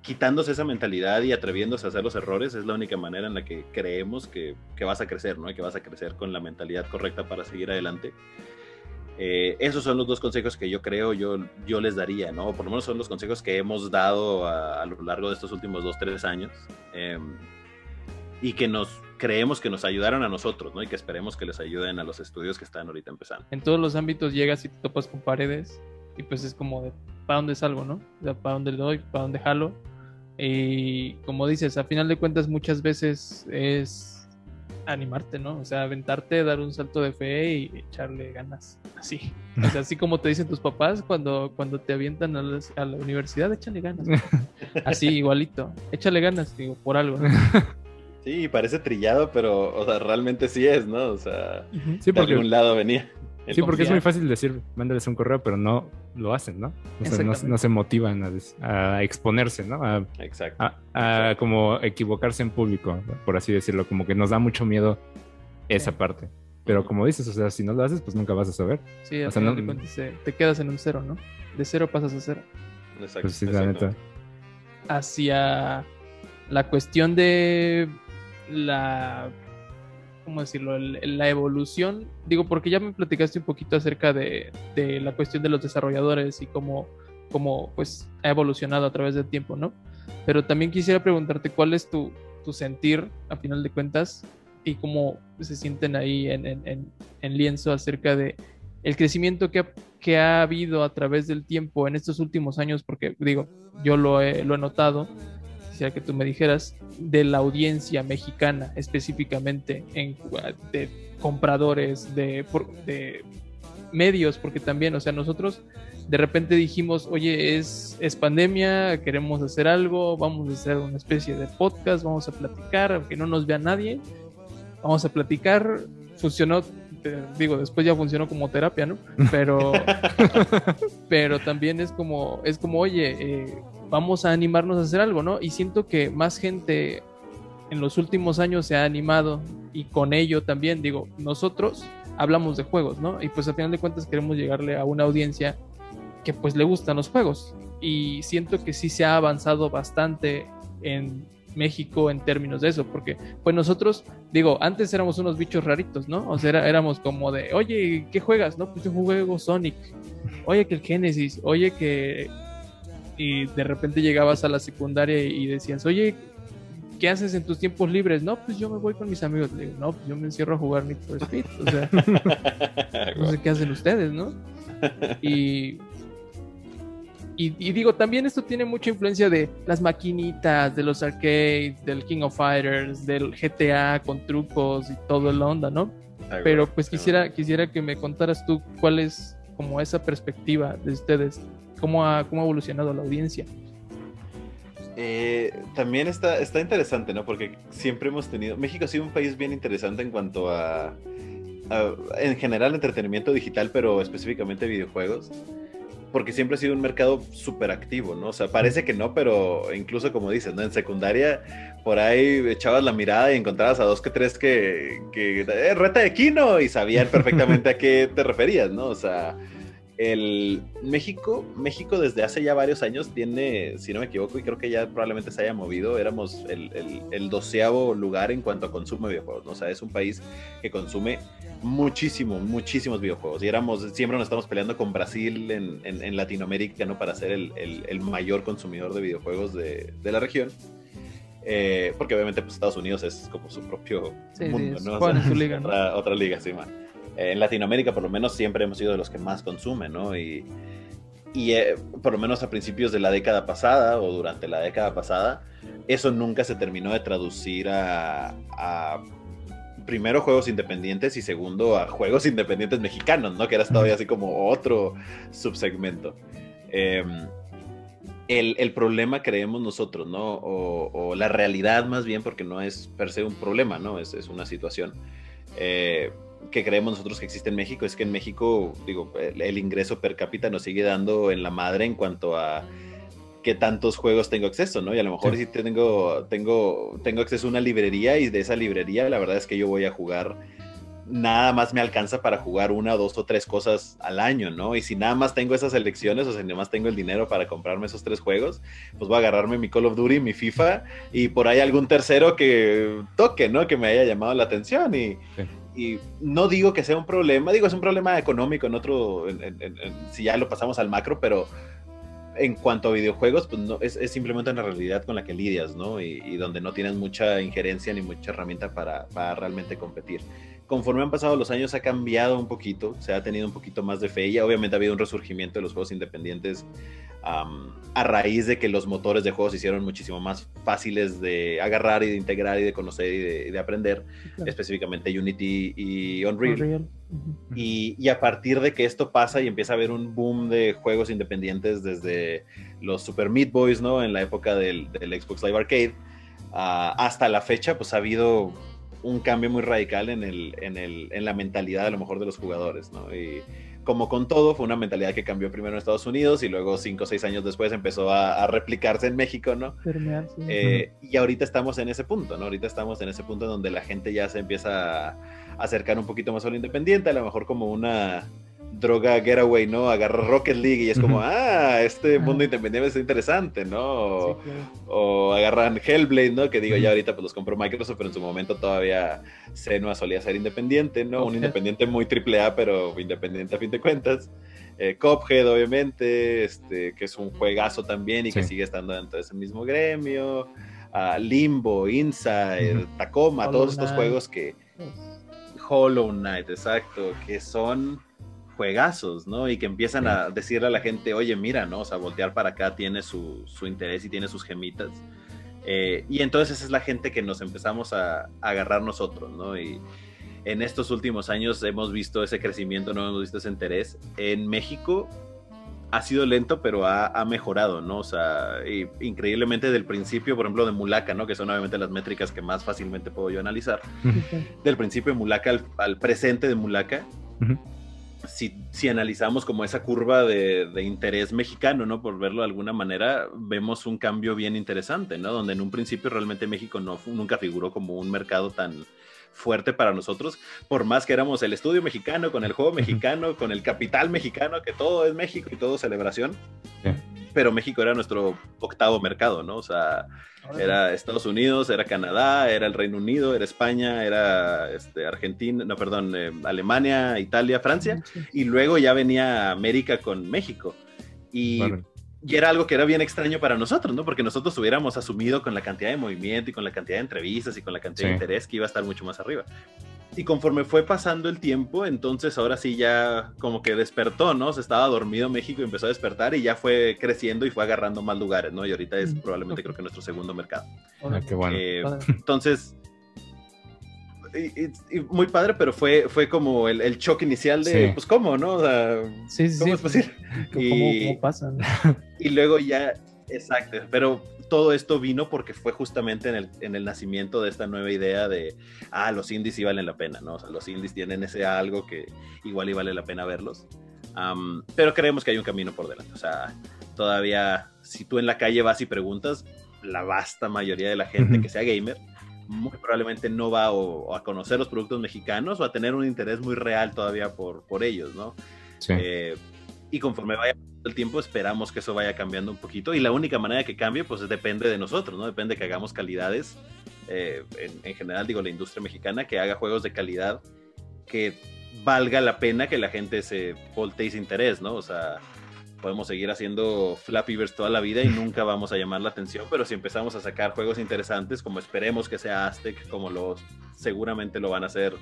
quitándose esa mentalidad y atreviéndose a hacer los errores es la única manera en la que creemos que, que vas a crecer, ¿no? Y que vas a crecer con la mentalidad correcta para seguir adelante. Eh, esos son los dos consejos que yo creo yo, yo les daría, ¿no? Por lo menos son los consejos que hemos dado a, lo largo de estos últimos dos, tres años em, y que nos creemos que nos ayudaron a nosotros, ¿no? Y que esperemos que les ayuden a los estudios que están ahorita empezando. En todos los ámbitos llegas y te topas con paredes y pues es como de, ¿para dónde salgo, no? ¿Para dónde le doy? ¿Para dónde jalo? Y como dices, a final de cuentas muchas veces es animarte, ¿no? O sea, aventarte, dar un salto de fe y echarle ganas. Así. O sea, así como te dicen tus papás cuando, cuando te avientan a, la universidad, échale ganas. Así, igualito. Échale ganas, digo, por algo. Sí, parece trillado, pero, o sea, realmente sí es, ¿no? O sea, sí, por algún lado venía. Sí, porque es muy fácil decir, mándales un correo, pero no lo hacen, ¿no? no, se motivan a, exponerse, ¿no? A, Exacto. A, como equivocarse en público, por así decirlo, como que nos da mucho miedo esa parte. Pero como dices, o sea, si no lo haces, pues nunca vas a saber. Sí, o sea, no, te quedas en un cero, ¿no? De cero pasas a cero. Exacto. Pues sí, la neta. Hacia la cuestión de la ¿cómo decirlo? la evolución, digo, porque ya me platicaste un poquito acerca de, la cuestión de los desarrolladores y cómo, pues ha evolucionado a través del tiempo, ¿no? Pero también quisiera preguntarte cuál es tu, sentir, a final de cuentas, y cómo se sienten ahí en, lienzo acerca de el crecimiento que ha, habido a través del tiempo en estos últimos años, porque digo, yo lo he notado, que tú me dijeras, de la audiencia mexicana específicamente, en, de compradores, de, de medios, porque también, o sea, nosotros de repente dijimos, oye, es, es pandemia, queremos hacer algo, vamos a hacer una especie de podcast, vamos a platicar, aunque no nos vea nadie, vamos a platicar, funcionó, digo, después ya funcionó como terapia, ¿no? Pero, pero también es como, es como, oye, eh, vamos a animarnos a hacer algo, ¿no? Y siento que más gente en los últimos años se ha animado y con ello también, digo, nosotros hablamos de juegos, ¿no? Y pues al final de cuentas queremos llegarle a una audiencia que pues le gustan los juegos. Y siento que sí se ha avanzado bastante en México en términos de eso, porque pues nosotros, digo, antes éramos unos bichos raritos, ¿no? O sea, éramos como de, oye, ¿qué juegas? No, pues yo juego Sonic, oye que el Genesis, oye que y de repente llegabas a la secundaria y decías, oye, ¿qué haces en tus tiempos libres? No, pues yo me voy con mis amigos. Le digo, no, pues yo me encierro a jugar Need for Speed. O sea, no sé qué hacen ustedes, ¿no? Y, y, digo, también esto tiene mucha influencia de las maquinitas, de los arcades, del King of Fighters, del GTA con trucos y todo el onda, ¿no? Pero pues quisiera, quisiera que me contaras tú cuál es como esa perspectiva de ustedes cómo ha, cómo ha evolucionado la audiencia. Eh, también está, está interesante, ¿no? Porque siempre hemos tenido. México ha sido un país bien interesante en cuanto a, ah, en general entretenimiento digital, pero específicamente videojuegos porque siempre ha sido un mercado súper activo, ¿no? O sea, parece que no, pero incluso como dices, ¿no? En secundaria, por ahí echabas la mirada y encontrabas a dos que tres que, que eh, reta de Kino y sabían perfectamente a qué te referías, ¿no? O sea, el México, México desde hace ya varios años tiene, si no me equivoco, y creo que ya probablemente se haya movido, éramos el, el, doceavo lugar en cuanto a consumo de videojuegos, ¿no? O sea, es un país que consume muchísimo, muchísimos videojuegos. Y éramos, siempre nos estamos peleando con Brasil en, en, Latinoamérica, ¿no? Para ser el, el, mayor consumidor de videojuegos de, de la región. Eh, porque obviamente pues, Estados Unidos es como su propio mundo, ¿no? su liga, otra, otra, liga, sí, man en Latinoamérica por lo menos siempre hemos sido de los que más consumen, ¿no? Y, y eh, por lo menos a principios de la década pasada o durante la década pasada, eso nunca se terminó de traducir a, primero juegos independientes y segundo a juegos independientes mexicanos, ¿no? Que era todavía así como otro subsegmento. Em, el, problema creemos nosotros, ¿no? O, la realidad más bien, porque no es per se un problema, ¿no? Es, es una situación. Eh, que creemos nosotros que existe en México es que en México, digo, el, ingreso per cápita nos sigue dando en la madre en cuanto a qué tantos juegos tengo acceso, ¿no? Y a lo mejor sí. si tengo, tengo, tengo acceso a una librería y de esa librería la verdad es que yo voy a jugar, nada más me alcanza para jugar una, dos o tres cosas al año, ¿no? Y si nada más tengo esas elecciones, o si nada más tengo el dinero para comprarme esos tres juegos, pues voy a agarrarme mi Call of Duty, mi FIFA y por ahí algún tercero que toque, ¿no? Que me haya llamado la atención y y no digo que sea un problema, digo, es un problema económico en otro, si ya lo pasamos al macro, pero en cuanto a videojuegos, pues no, es, simplemente una realidad con la que lidias, ¿no? Y, donde no tienes mucha injerencia ni mucha herramienta para, para realmente competir conforme han pasado los años ha cambiado un poquito, se ha tenido un poquito más de fe y obviamente ha habido un resurgimiento de los juegos independientes a raíz de que los motores de juegos se hicieron muchísimo más fáciles de agarrar y de integrar y de conocer y de, aprender, específicamente Unity y Unreal. y, a partir de que esto pasa y empieza a haber un boom de juegos independientes desde los Super Meat Boys, ¿no? En la época del, Xbox Live Arcade, ah, hasta la fecha, pues ha habido un cambio muy radical en, el, en, el, en la mentalidad a lo mejor de los jugadores, ¿no? Y como con todo, fue una mentalidad que cambió primero en Estados Unidos y luego cinco o seis años después empezó a, replicarse en México, ¿no? Eh, y ahorita estamos en ese punto, ¿no? Ahorita estamos en ese punto donde la gente ya se empieza a acercar un poquito más a lo independiente, a lo mejor como una droga getaway, ¿no? Agarra Rocket League y es como, ah, este mundo independiente es interesante, ¿no? O agarran Hellblade, ¿no? Que digo, ya ahorita pues los compró Microsoft, pero en su momento todavía Senua solía ser independiente, ¿no? Un independiente muy triple A, pero independiente a fin de cuentas. Eh, Cophead, obviamente, este, que es un juegazo también y que sigue estando dentro de ese mismo gremio. Uh, Limbo, Inside, Tacoma, todos estos juegos que... Hollow Knight, exacto, que son juegazos, ¿no? Y que empiezan a decirle a la gente, oye, mira, ¿no? O sea, voltear para acá tiene su, interés y tiene sus gemitas. Eh, y entonces esa es la gente que nos empezamos a, agarrar nosotros, ¿no? Y en estos últimos años hemos visto ese crecimiento, no hemos visto ese interés. En México ha sido lento, pero ha, mejorado, ¿no? O sea, increíblemente del principio, por ejemplo, de Mulaka, ¿no? Que son obviamente las métricas que más fácilmente puedo yo analizar. Del principio de Mulaka al, presente de Mulaka si, analizamos como esa curva de, interés mexicano, ¿no? Por verlo de alguna manera, vemos un cambio bien interesante, ¿no? Donde en un principio realmente México no, nunca figuró como un mercado tan fuerte para nosotros, por más que éramos el estudio mexicano, con el juego mexicano, con el capital mexicano, que todo es México y todo celebración pero México era nuestro octavo mercado, ¿no? O sea, era Estados Unidos, era Canadá, era el Reino Unido, era España, era este, Argentina, no, perdón, eh, Alemania, Italia, Francia, y luego ya venía América con México. Y, y, era algo que era bien extraño para nosotros, ¿no? Porque nosotros hubiéramos asumido con la cantidad de movimiento y con la cantidad de entrevistas y con la cantidad de interés que iba a estar mucho más arriba. Y conforme fue pasando el tiempo, entonces ahora sí ya como que despertó, ¿no? Se estaba dormido México y empezó a despertar y ya fue creciendo y fue agarrando más lugares, ¿no? Y ahorita es probablemente creo que nuestro segundo mercado. Ah, qué bueno. Eh, entonces, y, muy padre, pero fue, fue como el, el choque inicial de, pues, ¿cómo, no? O sea, sí, sí, ¿cómo es posible? ¿Cómo, y, pasa? Y luego ya, exacto, pero todo esto vino porque fue justamente en el, en el, nacimiento de esta nueva idea de, ah, los indies sí valen la pena, ¿no? O sea, los indies tienen ese algo que igual y vale la pena verlos. pero creemos que hay un camino por delante. O sea, todavía, si tú en la calle vas y preguntas, la vasta mayoría de la gente que sea gamer, muy probablemente no va a conocer los productos mexicanos o a tener un interés muy real todavía por, por ellos, ¿no? Sí. Eh, y conforme vaya el tiempo esperamos que eso vaya cambiando un poquito y la única manera que cambie pues depende de nosotros, ¿no? Depende que hagamos calidades, eh, en, general digo la industria mexicana, que haga juegos de calidad que valga la pena que la gente se voltee ese interés, ¿no? O sea, podemos seguir haciendo Flappy Birds toda la vida y nunca vamos a llamar la atención, pero si empezamos a sacar juegos interesantes, como esperemos que sea Aztec, como los seguramente lo van a hacer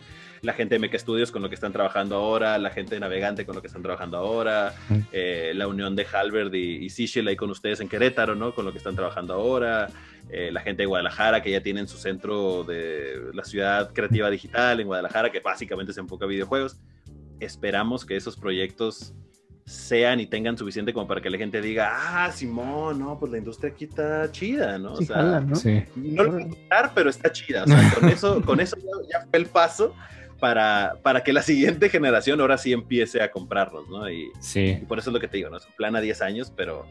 la gente de Mecha Studios con lo que están trabajando ahora, la gente de Navegante con lo que están trabajando ahora, eh, la unión de Halberd y, y ahí con ustedes en Querétaro, ¿no? Con lo que están trabajando ahora, eh, la gente de Guadalajara que ya tienen su centro de la ciudad creativa digital en Guadalajara, que básicamente se enfoca a videojuegos. Esperamos que esos proyectos sean y tengan suficiente como para que la gente diga, ah, Simón, no, pues la industria aquí está chida, ¿no? o sea, ¿no? no lo puedo pero está chida. O sea, con eso, con eso ya, fue el paso para, para que la siguiente generación ahora sí empiece a comprarlos, ¿no? Y, sí. por eso es lo que te digo, ¿no? Es un plan a 10 años, pero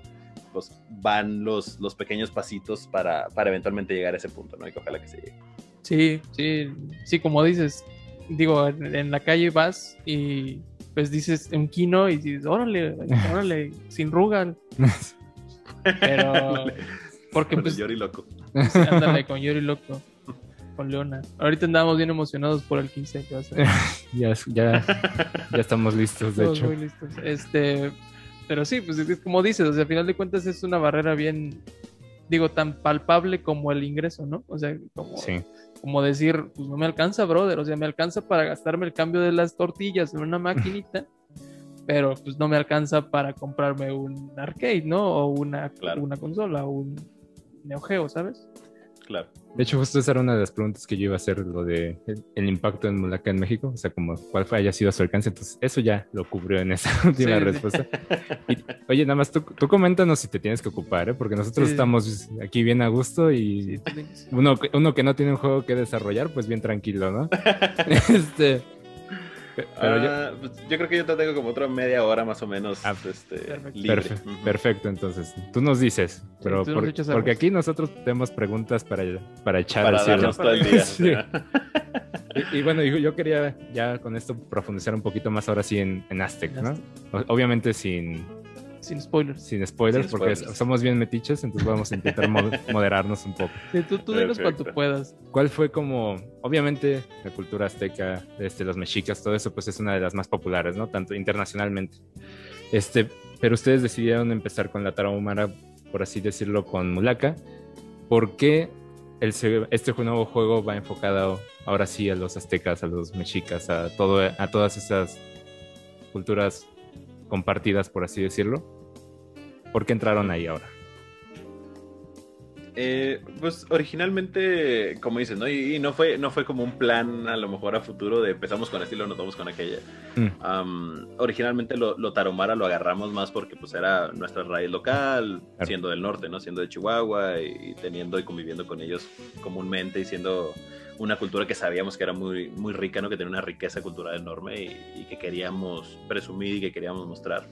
pues van los, los pequeños pasitos para, para eventualmente llegar a ese punto, ¿no? Y ojalá que se llegue. Sí, sí, sí, como dices, digo, en la calle vas y pues dices un kino y dices, órale, órale, sin rugal. Pero, porque con pues. Yori Loco. ándale, con Yori Loco. Con Leona. Ahorita andamos bien emocionados por el 15 que va a ser. ya, ya, ya estamos listos, de hecho. Muy listos. Este, pero sí, pues es como dices, o sea, al final de cuentas es una barrera bien, digo, tan palpable como el ingreso, ¿no? O sea, como, sí como decir, pues no me alcanza, brother, o sea, me alcanza para gastarme el cambio de las tortillas en una maquinita, pero pues no me alcanza para comprarme un arcade, ¿no? O una, una consola, o un Neo Geo, ¿sabes? Claro. De hecho, justo esa era una de las preguntas que yo iba a hacer, lo de el, impacto en Mulaka en México, o sea, como cuál fue, haya sido su alcance. Entonces, eso ya lo cubrió en esa última respuesta. oye, nada más tú, tú, coméntanos si te tienes que ocupar, ¿eh? porque nosotros estamos aquí bien a gusto y uno, uno que no tiene un juego que desarrollar, pues bien tranquilo, ¿no? este. Ah, pues, yo... creo que yo te tengo como otra media hora más o menos ah, este, perfecto. Perfecto, entonces. Tú nos dices, pero porque aquí nosotros tenemos preguntas para, para echar para darnos todo el día. y, bueno, yo quería ya con esto profundizar un poquito más ahora sí en, en Aztec, ¿no? Obviamente sin sin spoilers. Sin spoilers, porque somos bien metiches, entonces vamos a intentar moderarnos un poco. Sí, tú, tú dinos cuanto puedas. ¿Cuál fue como, obviamente, la cultura azteca, este, los mexicas, todo eso, pues es una de las más populares, ¿no? Tanto internacionalmente. Este, pero ustedes decidieron empezar con la Tarahumara, por así decirlo, con Mulaka. ¿Por qué el, este nuevo juego va enfocado ahora sí a los aztecas, a los mexicas, a, todo, a todas esas culturas compartidas, por así decirlo. ¿Por qué entraron ahí ahora? Eh, pues originalmente, como dices, ¿no? Y, no fue, no fue como un plan a lo mejor a futuro de empezamos con estilo, nos vamos con aquella. Mm. originalmente lo, lo, Taromara lo agarramos más porque pues era nuestra raíz local, siendo del norte, ¿no? Siendo de Chihuahua y, teniendo y conviviendo con ellos comúnmente y siendo una cultura que sabíamos que era muy, muy rica, ¿no? Que tenía una riqueza cultural enorme y, y que queríamos presumir y que queríamos mostrar.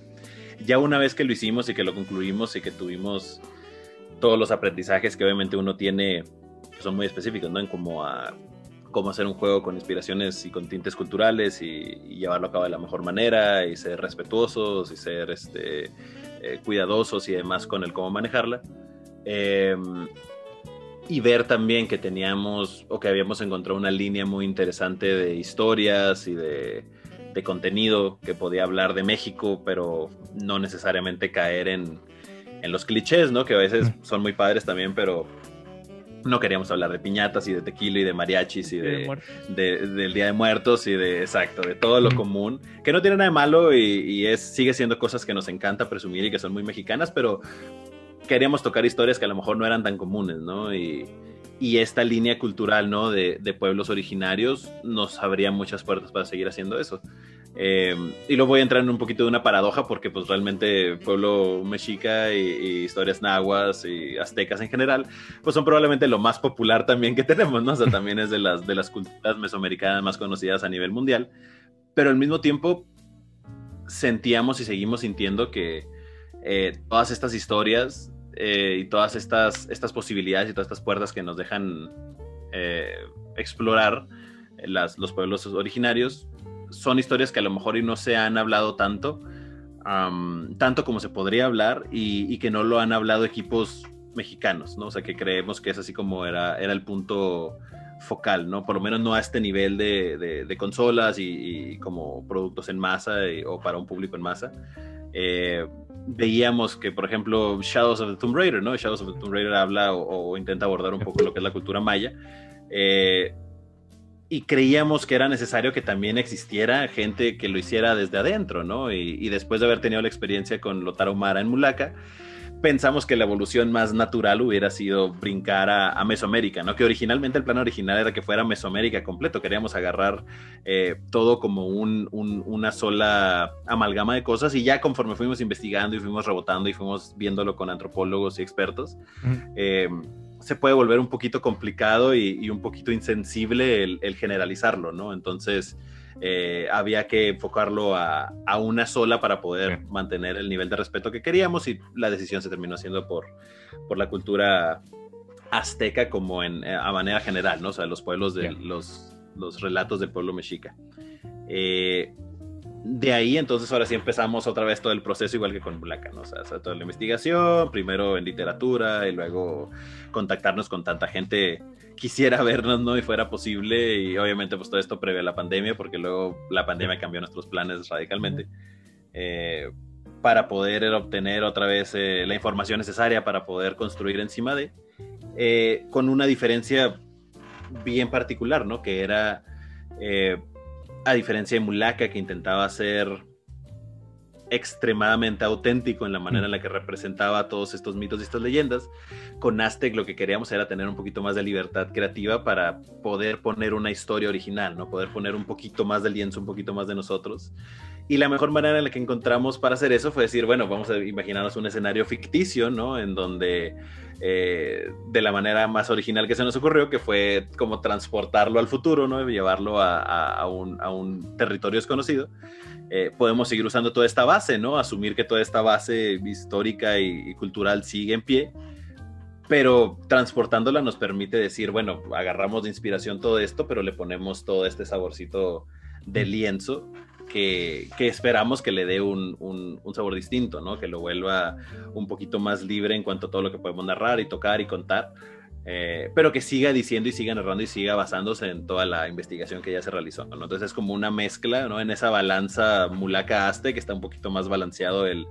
Ya una vez que lo hicimos y que lo concluimos y que tuvimos todos los aprendizajes que obviamente uno tiene son muy específicos, ¿no? En cómo, a, cómo hacer un juego con inspiraciones y con tintes culturales y, llevarlo a cabo de la mejor manera y ser respetuosos y ser este, eh, cuidadosos y demás con el cómo manejarla. Em, y ver también que teníamos o que habíamos encontrado una línea muy interesante de historias y de, de contenido que podía hablar de México, pero no necesariamente caer en, en los clichés, ¿no? Que a veces son muy padres también, pero no queríamos hablar de piñatas y de tequila y de mariachis y de, del Día de Muertos y de, exacto, de todo lo común, que no tiene nada de malo y, es, sigue siendo cosas que nos encanta presumir y que son muy mexicanas, pero queríamos tocar historias que a lo mejor no eran tan comunes, ¿no? Y, y esta línea cultural, ¿no? De, pueblos originarios nos abría muchas puertas para seguir haciendo eso. Eh, y luego voy a entrar en un poquito de una paradoja porque pues realmente pueblo mexica y, historias nahuas y aztecas en general, pues son probablemente lo más popular también que tenemos, ¿no? O también es de las, de las culturas mesoamericanas más conocidas a nivel mundial, pero al mismo tiempo sentíamos y seguimos sintiendo que eh, todas estas historias eh, y todas estas, estas posibilidades y todas estas puertas que nos dejan explorar las, los pueblos originarios son historias que a lo mejor no se han hablado tanto, tanto como se podría hablar y, que no lo han hablado equipos mexicanos, ¿no? O sea, que creemos que es así como era, era el punto focal, ¿no? Por lo menos no a este nivel de, consolas y, como productos en masa o para un público en masa. Eh, veíamos que, por ejemplo, Shadows of the Tomb Raider, ¿no? Shadows of the Tomb Raider habla o, o intenta abordar un poco lo que es la cultura maya. Eh, y creíamos que era necesario que también existiera gente que lo hiciera desde adentro, ¿no? Y, después de haber tenido la experiencia con Lotaro Mara en Mulaka, pensamos que la evolución más natural hubiera sido brincar a, Mesoamérica, ¿no? Que originalmente el plan original era que fuera Mesoamérica completo, queríamos agarrar eh, todo como una sola amalgama de cosas y ya conforme fuimos investigando y fuimos rebotando y fuimos viéndolo con antropólogos y expertos, se puede volver un poquito complicado y, un poquito insensible el, generalizarlo, ¿no? Entonces, eh, había que enfocarlo a, una sola para poder mantener el nivel de respeto que queríamos y la decisión se terminó haciendo por, por la cultura azteca como en, eh, a manera general, ¿no? O sea, los pueblos de los, los relatos del pueblo mexica. Eh, de ahí entonces ahora sí empezamos otra vez todo el proceso igual que con Blanca, ¿no? O sea, toda la investigación, primero en literatura y luego contactarnos con tanta gente quisiera vernos, ¿no? Y fuera posible y obviamente pues todo esto previo a la pandemia porque luego la pandemia cambió nuestros planes radicalmente eh, para poder obtener otra vez eh, la información necesaria para poder construir encima de, eh, con una diferencia bien particular, ¿no? Que era a diferencia de Mulaka, que intentaba ser extremadamente auténtico en la manera en la que representaba todos estos mitos y estas leyendas. Con Aztec lo que queríamos era tener un poquito más de libertad creativa para poder poner una historia original, ¿no? Poder poner un poquito más de lienzo, un poquito más de nosotros. Y la mejor manera en la que encontramos para hacer eso fue decir, bueno, vamos a imaginarnos un escenario ficticio, ¿no? En donde eh, de la manera más original que se nos ocurrió, que fue como transportarlo al futuro, ¿no? llevarlo a, un, territorio desconocido. Eh, podemos seguir usando toda esta base, ¿no? Asumir que toda esta base histórica y, cultural sigue en pie, pero transportándola nos permite decir, bueno, agarramos de inspiración todo esto, pero le ponemos todo este saborcito de lienzo que, esperamos que le dé un, sabor distinto, ¿no? Que lo vuelva un poquito más libre en cuanto a todo lo que podemos narrar y tocar y contar, eh, pero que siga diciendo y siga narrando y siga basándose en toda la investigación que ya se realizó, ¿no? Entonces es como una mezcla, ¿no? En esa balanza mulaca-aste que está un poquito más balanceado el,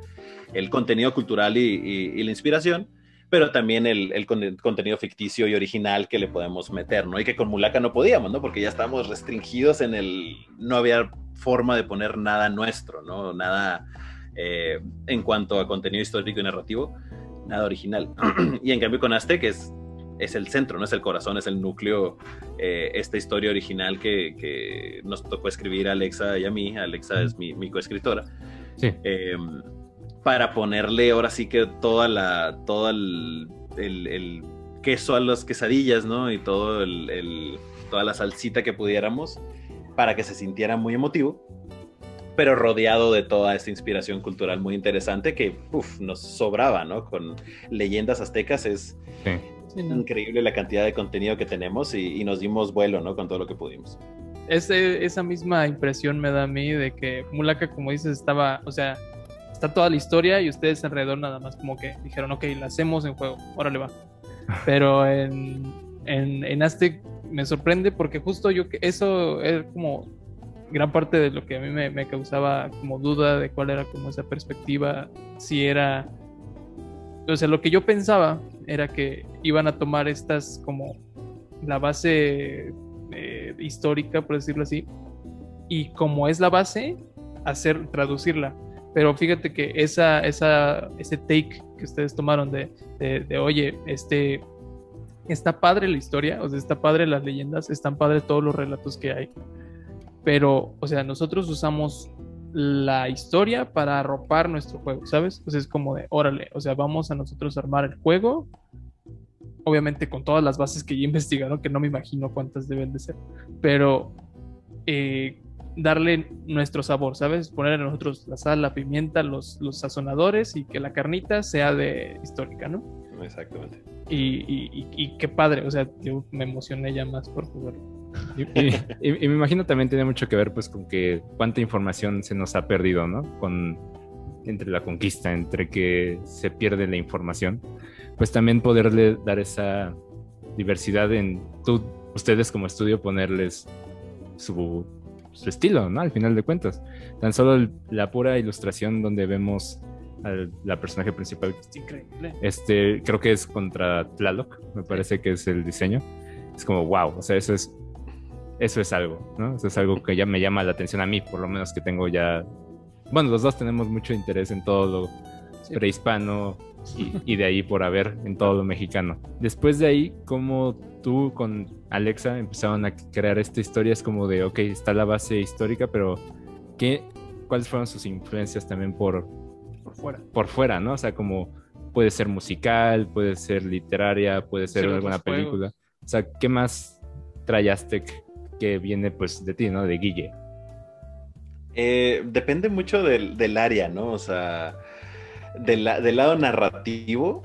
contenido cultural y, la inspiración pero también el, contenido ficticio y original que le podemos meter, ¿no? Y que con Mulaka no podíamos, ¿no? Porque ya estamos restringidos en el... No había forma de poner nada nuestro, ¿no? Nada eh, en cuanto a contenido histórico y narrativo, nada original. y en cambio con Aztec es, es el centro, no es el corazón, es el núcleo, eh, esta historia original que, nos tocó escribir a Alexa y a mí. Alexa es mi, mi coescritora. Sí. Em, para ponerle ahora sí que toda la, todo el, el, queso a las quesadillas, ¿no? Y todo el, toda la salsita que pudiéramos para que se sintiera muy emotivo, pero rodeado de toda esta inspiración cultural muy interesante que nos sobraba, ¿no? Con leyendas aztecas es increíble la cantidad de contenido que tenemos y, nos dimos vuelo, ¿no? Con todo lo que pudimos. esa misma impresión me da a mí de que Mulaka, como dices, estaba, o sea, está toda la historia y ustedes alrededor nada más como que dijeron, ok, la hacemos en juego, órale va. Pero en, en, en Aztec me sorprende porque justo yo que eso es como gran parte de lo que a mí me, causaba como duda de cuál era como esa perspectiva, si era, o sea, lo que yo pensaba era que iban a tomar estas como la base eh, histórica, por decirlo así, y como es la base, hacer, traducirla. Pero fíjate que esa, esa, ese take que ustedes tomaron de, de oye, este, está padre la historia, o sea, está padre las leyendas, están padre todos los relatos que hay. pero, o sea, nosotros usamos la historia para arropar nuestro juego, ¿sabes? Pues es como de, órale, o sea, vamos a nosotros armar el juego, obviamente con todas las bases que ya investigaron, que no me imagino cuántas deben de ser, pero eh, darle nuestro sabor, ¿sabes? Poner en nosotros la sal, la pimienta, los, los sazonadores y que la carnita sea de histórica, ¿no? Exactamente. Y, y, qué padre, o sea, yo me emocioné ya más por jugarlo. Y, me imagino también tiene mucho que ver pues con que cuánta información se nos ha perdido, ¿no? Con entre la conquista, entre que se pierde la información, pues también poderle dar esa diversidad en tú, ustedes como estudio ponerles su, su estilo, ¿no? Al final de cuentas. Tan solo la pura ilustración donde vemos a la personaje principal. Es increíble. Este, creo que es contra Tlaloc, me parece que es el diseño. Es como, wow, o sea, eso es, eso es algo, ¿no? Eso es algo que ya me llama la atención a mí, por lo menos que tengo ya... Bueno, los dos tenemos mucho interés en todo lo prehispano y, y, de ahí por haber en todo lo mexicano. Después de ahí, ¿cómo tú con Alexa empezaron a crear esta historia, es como de, ok, está la base histórica, pero ¿qué, ¿cuáles fueron sus influencias también por, por fuera? Por fuera, ¿no? O sea, como puede ser musical, puede ser literaria, puede ser alguna película. O sea, ¿qué más trayaste que viene pues de ti, ¿no? De Guille. Eh, depende mucho del, área, ¿no? O sea, del, lado narrativo,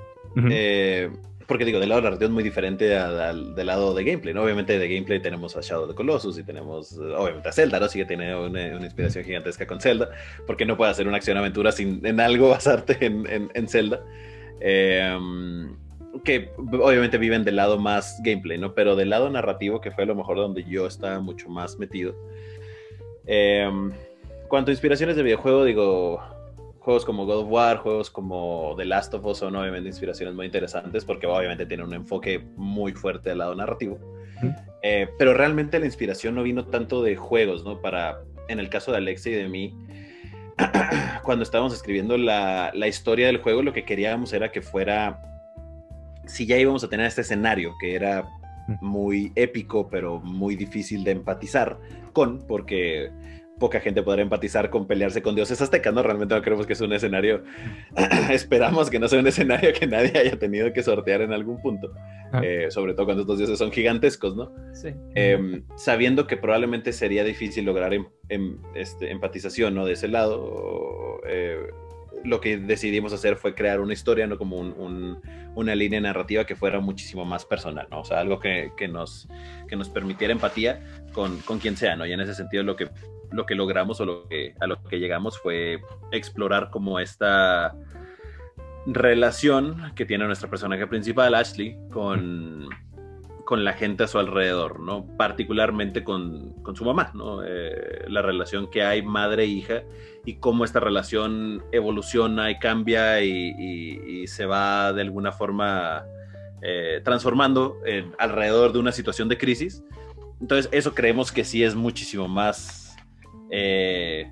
porque digo, del lado narrativo es muy diferente al del lado de gameplay, ¿no? Obviamente de gameplay tenemos a Shadow of the Colossus y tenemos, obviamente, a Zelda, ¿no? Sí que tiene una, inspiración gigantesca con Zelda, porque no puede hacer una acción-aventura sin en algo basarte en, en, Zelda. Em, que obviamente viven del lado más gameplay, ¿no? Pero del lado narrativo, que fue a lo mejor donde yo estaba mucho más metido. Eh, cuanto a inspiraciones de videojuego, digo, juegos como God of War, juegos como The Last of Us son obviamente inspiraciones muy interesantes porque obviamente tienen un enfoque muy fuerte al lado narrativo. Eh, pero realmente la inspiración no vino tanto de juegos, ¿no? Para, en el caso de Alexa y de mí, cuando estábamos escribiendo la, la, historia del juego, lo que queríamos era que fuera, si ya íbamos a tener este escenario que era muy épico, pero muy difícil de empatizar con, porque poca gente podrá empatizar con pelearse con dioses aztecas, ¿no? Realmente no creemos que es un escenario, esperamos que no sea un escenario que nadie haya tenido que sortear en algún punto, ah. eh, sobre todo cuando estos dioses son gigantescos, ¿no? Sí. Em, sabiendo que probablemente sería difícil lograr em, em, este, empatización, ¿no? De ese lado, eh, lo que decidimos hacer fue crear una historia, ¿no? Como una línea narrativa que fuera muchísimo más personal, ¿no? O sea, algo que, nos, que nos permitiera empatía con, con quien sea, ¿no? Y en ese sentido lo que lo que logramos o lo que, a lo que llegamos fue explorar como esta relación que tiene nuestra personaje principal, Ashley, con, con la gente a su alrededor, ¿no? Particularmente con, su mamá, ¿no? Eh, la relación que hay madre-hija y cómo esta relación evoluciona y cambia y, se va de alguna forma eh, transformando alrededor de una situación de crisis. Entonces, eso creemos que sí es muchísimo más eh,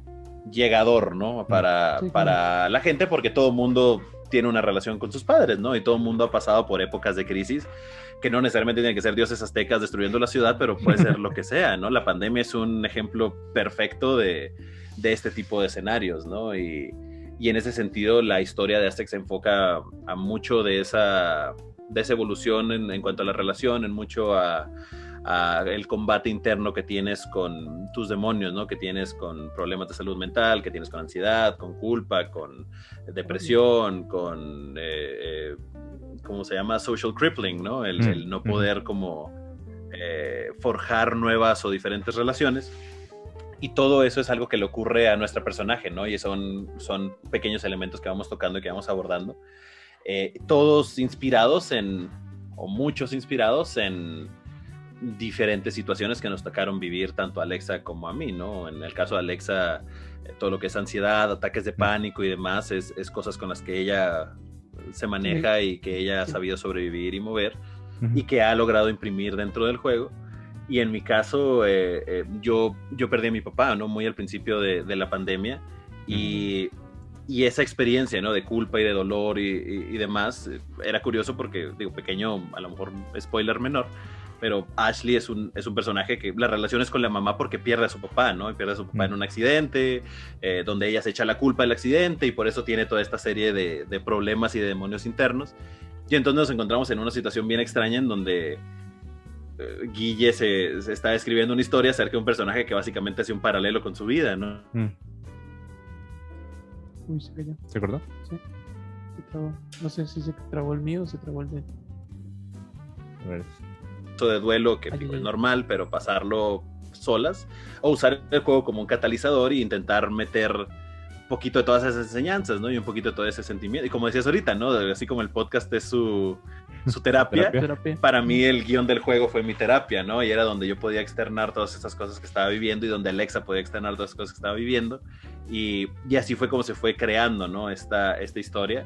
llegador, ¿no? Para, para la gente, porque todo el mundo tiene una relación con sus padres, ¿no? Y todo el mundo ha pasado por épocas de crisis que no necesariamente tienen que ser dioses aztecas destruyendo la ciudad, pero puede ser lo que sea, ¿no? La pandemia es un ejemplo perfecto de, de este tipo de escenarios, ¿no? Y, y, en ese sentido la historia de Aztec se enfoca a mucho de esa, de esa evolución en, en cuanto a la relación, en mucho a el combate interno que tienes con tus demonios, ¿no? Que tienes con problemas de salud mental, que tienes con ansiedad, con culpa, con depresión, con, eh, eh, ¿cómo se llama? Social crippling, ¿no? El, mm, no poder como eh, forjar nuevas o diferentes relaciones. Y todo eso es algo que le ocurre a nuestro personaje, ¿no? Y son, son pequeños elementos que vamos tocando y que vamos abordando. todos inspirados en, o muchos inspirados en diferentes situaciones que nos tocaron vivir tanto a Alexa como a mí, ¿no? En el caso de Alexa, eh, todo lo que es ansiedad, ataques de pánico y demás, es, cosas con las que ella se maneja y que ella ha sabido sobrevivir y mover y que ha logrado imprimir dentro del juego. Y en mi caso, eh, eh, yo, yo perdí a mi papá, ¿no? Muy al principio de, la pandemia y, y, esa experiencia, ¿no? De culpa y de dolor y, y demás, era curioso porque, digo, pequeño, a lo mejor spoiler menor, pero Ashley es un, es un personaje que la relación es con la mamá porque pierde a su papá, ¿no? Y pierde a su papá en un accidente, eh, donde ella se echa la culpa del accidente y por eso tiene toda esta serie de, de, problemas y de demonios internos. Y entonces nos encontramos en una situación bien extraña en donde eh, Guille se, se, está escribiendo una historia acerca de un personaje que básicamente hace un paralelo con su vida, ¿no? Mm. Uy, se cayó. ¿Se acordó? Sí. Se trabó. No sé si se trabó el mío o se trabó el de. A ver. de duelo que digo, es normal, pero pasarlo solas, o usar el juego como un catalizador e intentar meter un poquito de todas esas enseñanzas, ¿no? Y un poquito de todo ese sentimiento. Y como decías ahorita, ¿no? Así como el podcast es su, su terapia, para mí el guion del juego fue mi terapia, ¿no? Y era donde yo podía externar todas esas cosas que estaba viviendo y donde Alexa podía externar todas esas cosas que estaba viviendo. Y, y así fue como se fue creando, ¿no? Esta, esta historia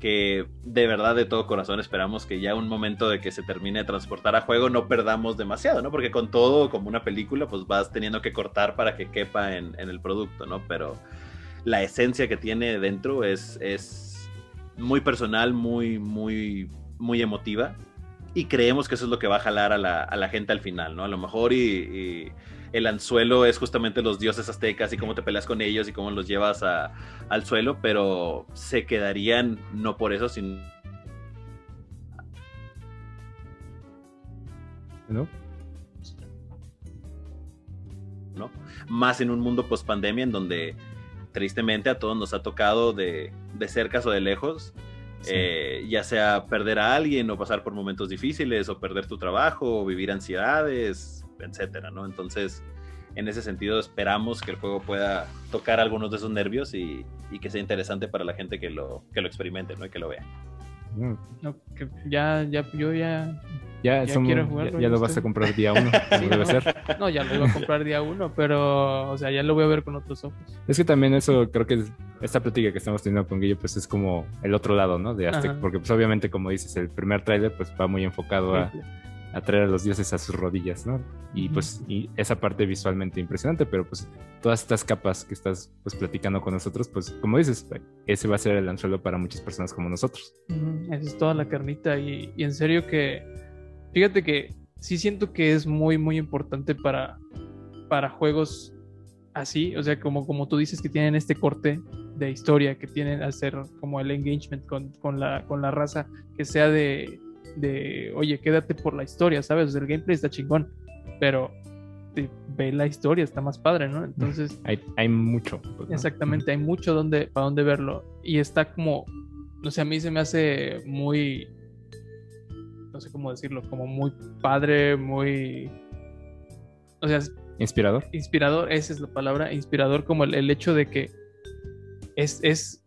que de verdad de todo corazón esperamos que ya un momento de que se termine de transportar a juego no perdamos demasiado, ¿no? Porque con todo, como una película, pues vas teniendo que cortar para que quepa en, en el producto, ¿no? Pero la esencia que tiene dentro es, es muy personal, muy, muy, muy emotiva. Y creemos que eso es lo que va a jalar a la, a la gente al final, ¿no? A lo mejor y, y el anzuelo es justamente los dioses aztecas y cómo te peleas con ellos y cómo los llevas a, al suelo, pero se quedarían no por eso, sino ¿No? ¿no? Más en un mundo post pandemia en donde tristemente a todos nos ha tocado de, de cerca o de lejos, Sí. eh, ya sea perder a alguien o pasar por momentos difíciles o perder tu trabajo o vivir ansiedades, etcétera, ¿no? Entonces, en ese sentido esperamos que el juego pueda tocar algunos de esos nervios y, y que sea interesante para la gente que lo, que lo experimente, ¿no? Y que lo vea. Mm. No, que ya, ya, yo ya. Ya, Ya lo vas a comprar día uno, como Sí, debe no. ser. No, ya lo iba a comprar día uno, pero, o sea, ya lo voy a ver con otros ojos. Es que también eso, creo que es- esta plática que estamos teniendo con Guillo, pues es como el otro lado, ¿no? De Aztec, Ajá. porque pues obviamente, como dices, el primer tráiler pues va muy enfocado a, a traer a los dioses a sus rodillas, ¿no? Y pues y esa parte visualmente impresionante, pero pues todas estas capas que estás pues platicando con nosotros, pues como dices, ese va a ser el anzuelo para muchas personas como nosotros. Esa es toda la carnita y, y en serio que, fíjate que sí siento que es muy, muy importante para, para juegos así, o sea, como, como tú dices que tienen este corte de historia, que tienen hacer como el engagement con, con la, con la raza, que sea de, de, oye, quédate por la historia, ¿sabes? O sea, el gameplay está chingón, pero te- ve la historia, está más padre, ¿no? Entonces... Hay, hay mucho. pues, ¿no? Exactamente, hay mucho donde, para donde verlo. Y está como, no sé, a mí se me hace muy, no sé cómo decirlo, como muy padre, muy, o sea, Inspirador. inspirador, esa es la palabra, inspirador como el, el hecho de que es, es,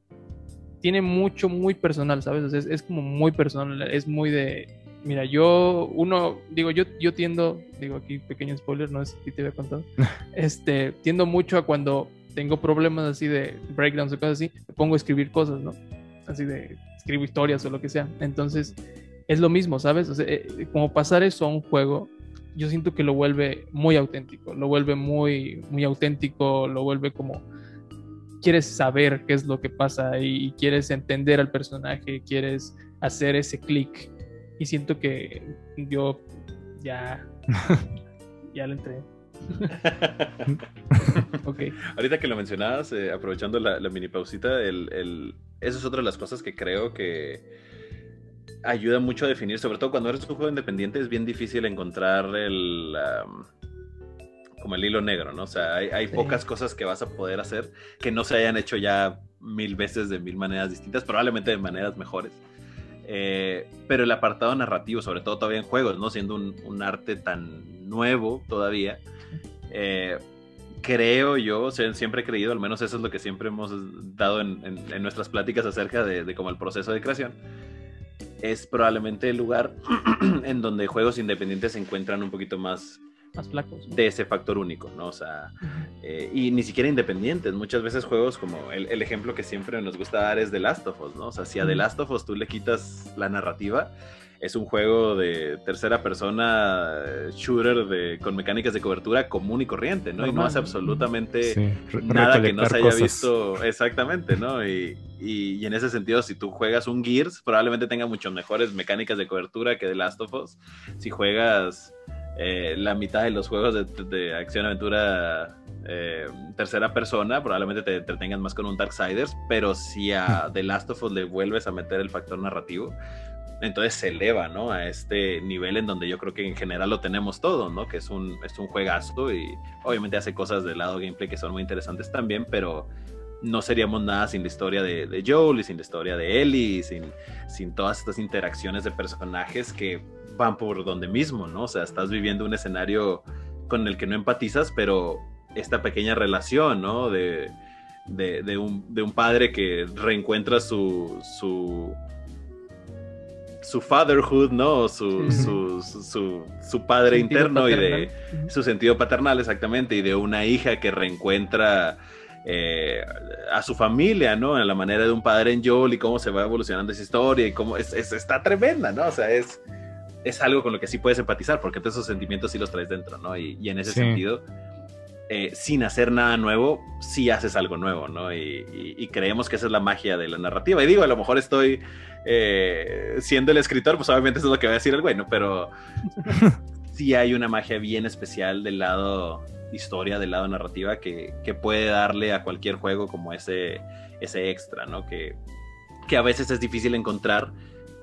tiene mucho, muy personal, ¿sabes? O sea, es, es como muy personal, es muy de, mira, yo, uno, digo, yo, yo tiendo, digo aquí, pequeño spoiler, no es que te había contado, este, tiendo mucho a cuando tengo problemas así de breakdowns o cosas así, me pongo a escribir cosas, ¿no? Así de, escribo historias o lo que sea. Entonces, es lo mismo, ¿sabes? O sea, eh, como pasar eso a un juego, yo siento que lo vuelve muy auténtico, lo vuelve muy, muy auténtico, lo vuelve como quieres saber qué es lo que pasa y, quieres entender al personaje, quieres hacer ese clic. Y siento que yo ya, ya le entré. ok. Ahorita que lo mencionabas, eh, aprovechando la, la mini pausita, el, el- eso es otra de las cosas que creo que ayuda mucho a definir, sobre todo cuando eres un juego independiente, es bien difícil encontrar el... como el hilo negro, ¿no? O sea, hay, hay Sí. pocas cosas que vas a poder hacer que no se hayan hecho ya mil veces de mil maneras distintas, probablemente de maneras mejores. Eh, pero el apartado narrativo, sobre todo todavía en juegos, ¿no? Siendo un, un arte tan nuevo todavía, eh, creo yo, siempre he creído, al menos eso es lo que siempre hemos dado en, en- en nuestras pláticas acerca de, de como el proceso de creación, es probablemente el lugar en donde juegos independientes se encuentran un poquito más Más flacos. ¿no? de ese factor único, ¿no? O sea, eh, y ni siquiera independientes. Muchas veces juegos como el, el ejemplo que siempre nos gusta dar es The Last of Us, ¿no? O sea, si a The. Last of Us tú le quitas la narrativa, es un juego de tercera persona, eh, shooter de, con mecánicas de cobertura común y corriente, ¿no? y no hace absolutamente Sí, nada que no se haya cosas. visto exactamente, ¿no? Y, y, en ese sentido, si tú juegas un Gears, probablemente tenga mucho mejores mecánicas de cobertura que The Last of Us. Si juegas eh, la mitad de los juegos de, acción-aventura eh, tercera persona, probablemente te entretengan más con un Darksiders, pero si a The Last of Us le vuelves a meter el factor narrativo, entonces se eleva, ¿no? A este nivel en donde yo creo que en general lo tenemos todo, ¿no? Que es un, es un juegazo y obviamente hace cosas del lado gameplay que son muy interesantes también, pero no seríamos nada sin la historia de, de Joel y sin la historia de Ellie, sin, sin todas estas interacciones de personajes que van por donde mismo, ¿no? O sea, estás viviendo un escenario con el que no empatizas, pero esta pequeña relación, ¿no? De, de, un, de un, padre que reencuentra su, su, su fatherhood, ¿no? Su, su, su, padre interno y de su sentido paternal, exactamente, y de una hija que reencuentra eh, a su familia, ¿no? En la manera de un padre en Joel y cómo se va evolucionando esa historia y cómo es, está tremenda, ¿no? O sea, es, es algo con lo que sí puedes empatizar porque todos esos sentimientos sí los traes dentro, ¿no? Y, en ese sentido, eh, sin hacer nada nuevo, sí haces algo nuevo, ¿no? Y, creemos que esa es la magia de la narrativa. Y digo, a lo mejor estoy eh, siendo el escritor, pues obviamente eso es lo que va a decir el güey, ¿no? Pero sí hay una magia bien especial del lado historia, del lado narrativa, que, puede darle a cualquier juego como ese, ese extra, ¿no? Que, que a veces es difícil encontrar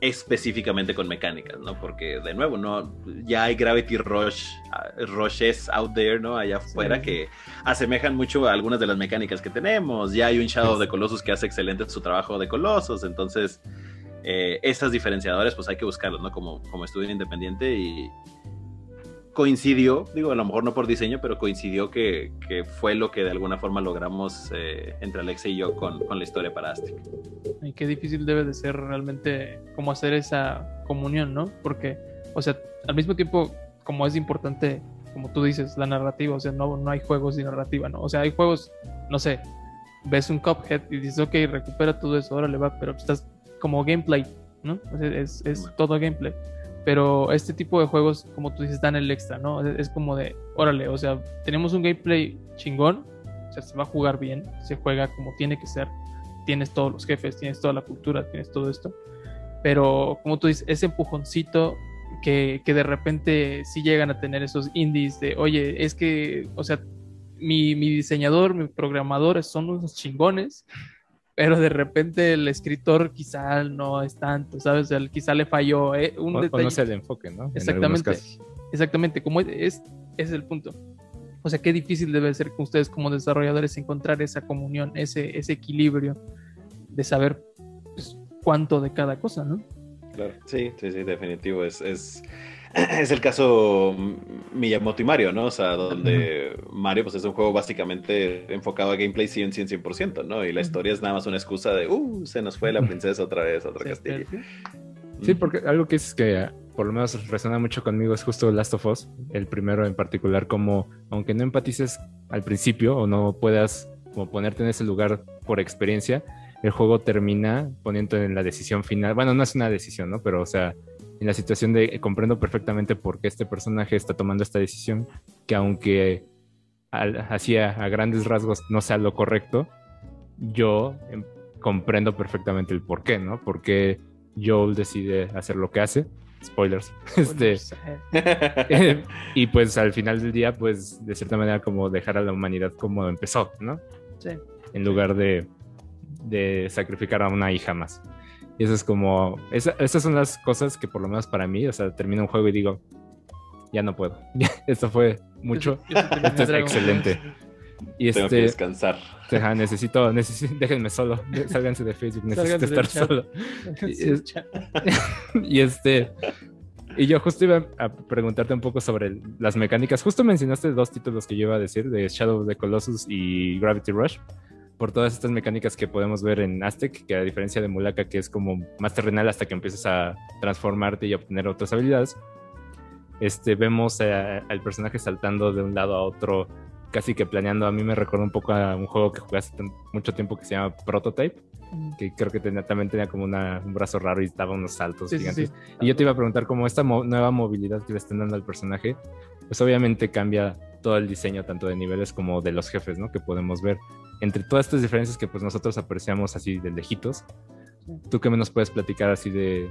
específicamente con mecánicas, ¿no? Porque de nuevo, no, ya hay Gravity Rush, ah, Rushes out there, ¿no? Allá afuera que asemejan mucho a algunas de las mecánicas que tenemos. Ya hay un Shadow de Colossus que hace excelente su trabajo de Colossus, entonces eh, estas diferenciadores, pues hay que buscarlos, ¿no? Como, como estudio independiente y, coincidió, digo, a lo mejor no por diseño, pero coincidió que, fue lo que de alguna forma logramos eh, entre Alexa y yo con, la historia para Aztec. Y qué difícil debe de ser realmente cómo hacer esa comunión, ¿no? Porque, o sea, al mismo tiempo, como es importante, como tú dices, la narrativa, o sea, no, no hay juegos de narrativa, ¿no? O sea, hay juegos, no sé, ves un Cuphead y dices, ok, recupera todo eso, ahora le va, pero estás como gameplay, ¿no? Es, es todo gameplay. Pero este tipo de juegos, como tú dices, dan el extra, ¿no? Es, como de, órale, o sea, tenemos un gameplay chingón, o sea, se va a jugar bien, se juega como tiene que ser, tienes todos los jefes, tienes toda la cultura, tienes todo esto. Pero como tú dices, ese empujoncito que, que de repente sí llegan a tener esos indies de, oye, es que, o sea, mi, mi diseñador, mi programador son unos chingones, pero de repente el escritor quizá no es tanto, ¿sabes? O quizá le falló eh, un o, no el enfoque, ¿no? Exactamente, exactamente, como es, es, es el punto. O sea, qué difícil debe ser con ustedes como desarrolladores encontrar esa comunión, ese, ese equilibrio de saber pues, cuánto de cada cosa, ¿no? Claro, sí, sí, sí, definitivo. Es, es, es el caso Miyamoto y Mario, ¿no? O sea, donde Mario pues es un juego básicamente enfocado a gameplay 100, 100, 100%, ¿no? Y la historia es nada más una excusa de, uh, se nos fue la princesa otra vez, otra castillo. Sí, porque algo que es que por lo menos resuena mucho conmigo es justo Last of Us, el primero en particular, como aunque no empatices al principio o no puedas como ponerte en ese lugar por experiencia, el juego termina poniendo en la decisión final. Bueno, no es una decisión, ¿no? Pero, o sea, en la situación de eh, comprendo perfectamente por qué este personaje está tomando esta decisión, que aunque hacía a grandes rasgos no sea lo correcto, yo em, comprendo perfectamente el por qué, ¿no? Porque Joel decide hacer lo que hace. Spoilers. este, eh, y pues al final del día, pues de cierta manera como dejar a la humanidad como empezó, ¿no? Sí. En lugar de, de sacrificar a una hija más. Y eso es como, esas son las cosas que por lo menos para mí, o sea, termino un juego y digo, ya no puedo. Esto fue mucho. Esto es excelente. Y Tengo este, que descansar. necesito, necesito, déjenme solo, sálganse de Facebook, necesito estar solo. Y, este, y yo justo iba a preguntarte un poco sobre las mecánicas. Justo mencionaste dos títulos que yo iba a decir, de Shadow of the Colossus y Gravity Rush por todas estas mecánicas que podemos ver en Aztec, que a diferencia de Mulaka, que es como más terrenal hasta que empiezas a transformarte y obtener otras habilidades, este, vemos al personaje saltando de un lado a otro, casi que planeando. A mí me recuerda un poco a un juego que jugué hace mucho tiempo que se llama Prototype, que creo que tenía, también tenía como un brazo raro y daba unos saltos gigantes. Y yo te iba a preguntar cómo esta nueva movilidad que le están dando al personaje, pues obviamente cambia todo el diseño tanto de niveles como de los jefes, ¿no? Que podemos ver entre todas estas diferencias que pues nosotros apreciamos así de lejitos, ¿tú qué nos puedes platicar así de,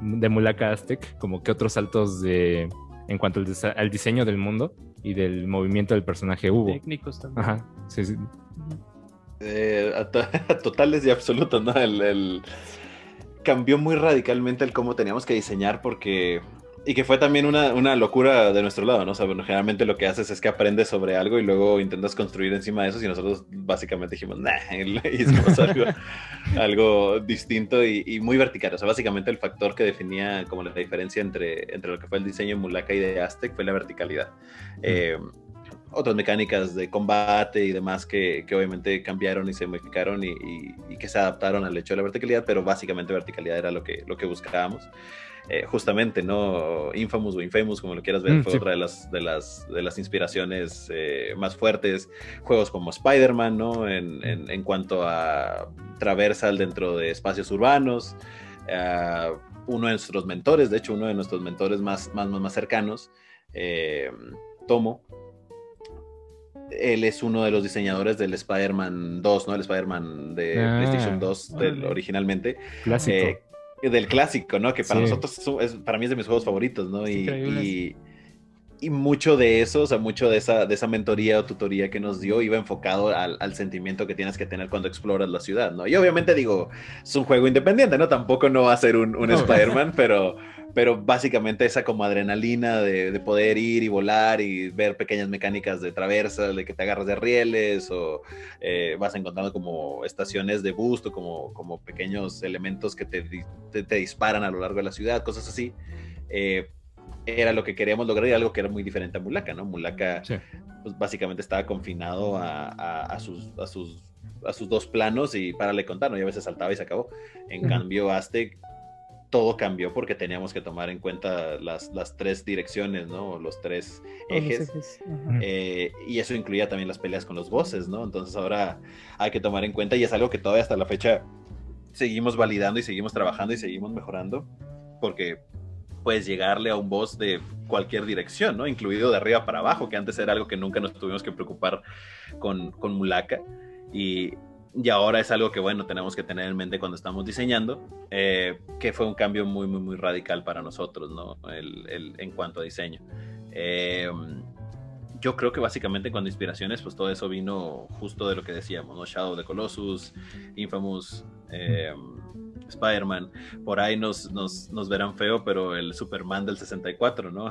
de Mulaka Aztec? Como que otros saltos de, en cuanto al, diseño del mundo y del movimiento del personaje hubo. Técnicos también. Ajá, sí, sí. Eh, totales y absolutos, ¿no? el, cambió muy radicalmente el cómo teníamos que diseñar porque y que fue también una, una, locura de nuestro lado, ¿no? O sea, bueno, generalmente lo que haces es que aprendes sobre algo y luego intentas construir encima de eso y nosotros básicamente dijimos, nah, y hicimos algo, algo distinto y, muy vertical. O sea, básicamente el factor que definía como la diferencia entre, entre lo que fue el diseño de Mulaka y de Aztec fue la verticalidad. Eh, otras mecánicas de combate y demás que, que obviamente cambiaron y se modificaron y, y, que se adaptaron al hecho de la verticalidad, pero básicamente verticalidad era lo que, lo que buscábamos. Eh, justamente, ¿no? Infamous o Infamous, como lo quieras ver, mm, fue otra de las, de las, de las inspiraciones eh, más fuertes. Juegos como Spider-Man, ¿no? En, en, cuanto a traversal dentro de espacios urbanos. Uh, uno de nuestros mentores, de hecho, uno de nuestros mentores más, más, más cercanos, eh, Tomo, él es uno de los diseñadores del Spider-Man 2, ¿no? El Spider-Man de ah, PlayStation 2 originalmente. Clásico del clásico, ¿no? Que para nosotros es, para mí es de mis juegos favoritos, ¿no? Y, y, mucho de eso, o sea, mucho de esa, de esa mentoría o tutoría que nos dio iba enfocado al, al, sentimiento que tienes que tener cuando exploras la ciudad, ¿no? Y obviamente digo, es un juego independiente, ¿no? Tampoco no va a ser un, un Spider-Man, pero pero básicamente esa como adrenalina de, poder ir y volar y ver pequeñas mecánicas de traversas, de que te agarras de rieles o eh, vas encontrando como estaciones de boost o como, como pequeños elementos que te, te, disparan a lo largo de la ciudad, cosas así. Eh, era lo que queríamos lograr y algo que era muy diferente a Mulaka, ¿no? Mulaka pues, básicamente estaba confinado a, a, sus, a, sus, a sus dos planos y para le contar, ¿no? Y a veces saltaba y se acabó. En cambio, Aztec todo cambió porque teníamos que tomar en cuenta las, las tres direcciones, ¿no? Los tres ejes. Eh, y eso incluía también las peleas con los bosses, ¿no? Entonces ahora hay que tomar en cuenta y es algo que todavía hasta la fecha seguimos validando y seguimos trabajando y seguimos mejorando porque puedes llegarle a un boss de cualquier dirección, ¿no? Incluido de arriba para abajo, que antes era algo que nunca nos tuvimos que preocupar con, con Mulaka. Y y ahora es algo que, bueno, tenemos que tener en mente cuando estamos diseñando, eh, que fue un cambio muy, muy, muy radical para nosotros, ¿no? El, el, en cuanto a diseño. Eh, yo creo que básicamente cuando inspiraciones, pues todo eso vino justo de lo que decíamos, ¿no? Shadow the Colossus, Infamous, eh, Spider-Man. Por ahí nos, nos, nos, verán feo, pero el Superman del 64, ¿no?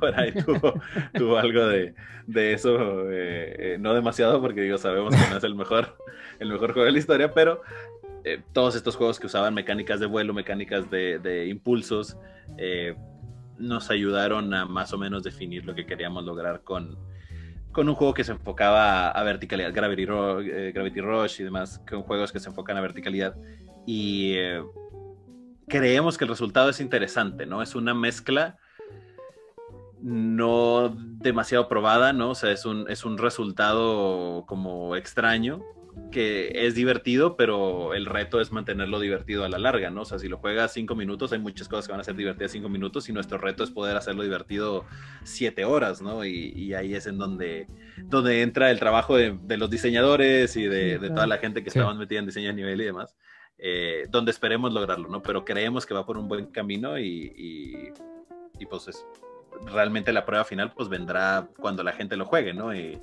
por ahí tuvo, algo de, de eso, eh, eh, no demasiado, porque digo, sabemos que no es el mejor, el mejor juego de la historia, pero eh, todos estos juegos que usaban mecánicas de vuelo, mecánicas de, de impulsos, nos ayudaron a más o menos definir lo que queríamos lograr con, con un juego que se enfocaba a, verticalidad, Gravity, Gravity Rush y demás, con juegos que se enfocan a verticalidad y eh, creemos que el resultado es interesante, ¿no? Es una mezcla no demasiado probada, ¿no? O sea, es un, es un resultado como extraño, que es divertido, pero el reto es mantenerlo divertido a la larga, ¿no? O sea, si lo juegas cinco minutos, hay muchas cosas que van a ser divertidas cinco minutos y nuestro reto es poder hacerlo divertido siete horas, ¿no? Y, ahí es en donde, donde entra el trabajo de, los diseñadores y de, toda la gente que estamos metida en diseño a nivel y demás. Eh, donde esperemos lograrlo, ¿no? Pero creemos que va por un buen camino y, y, pues es, realmente la prueba final pues vendrá cuando la gente lo juegue, ¿no? Y,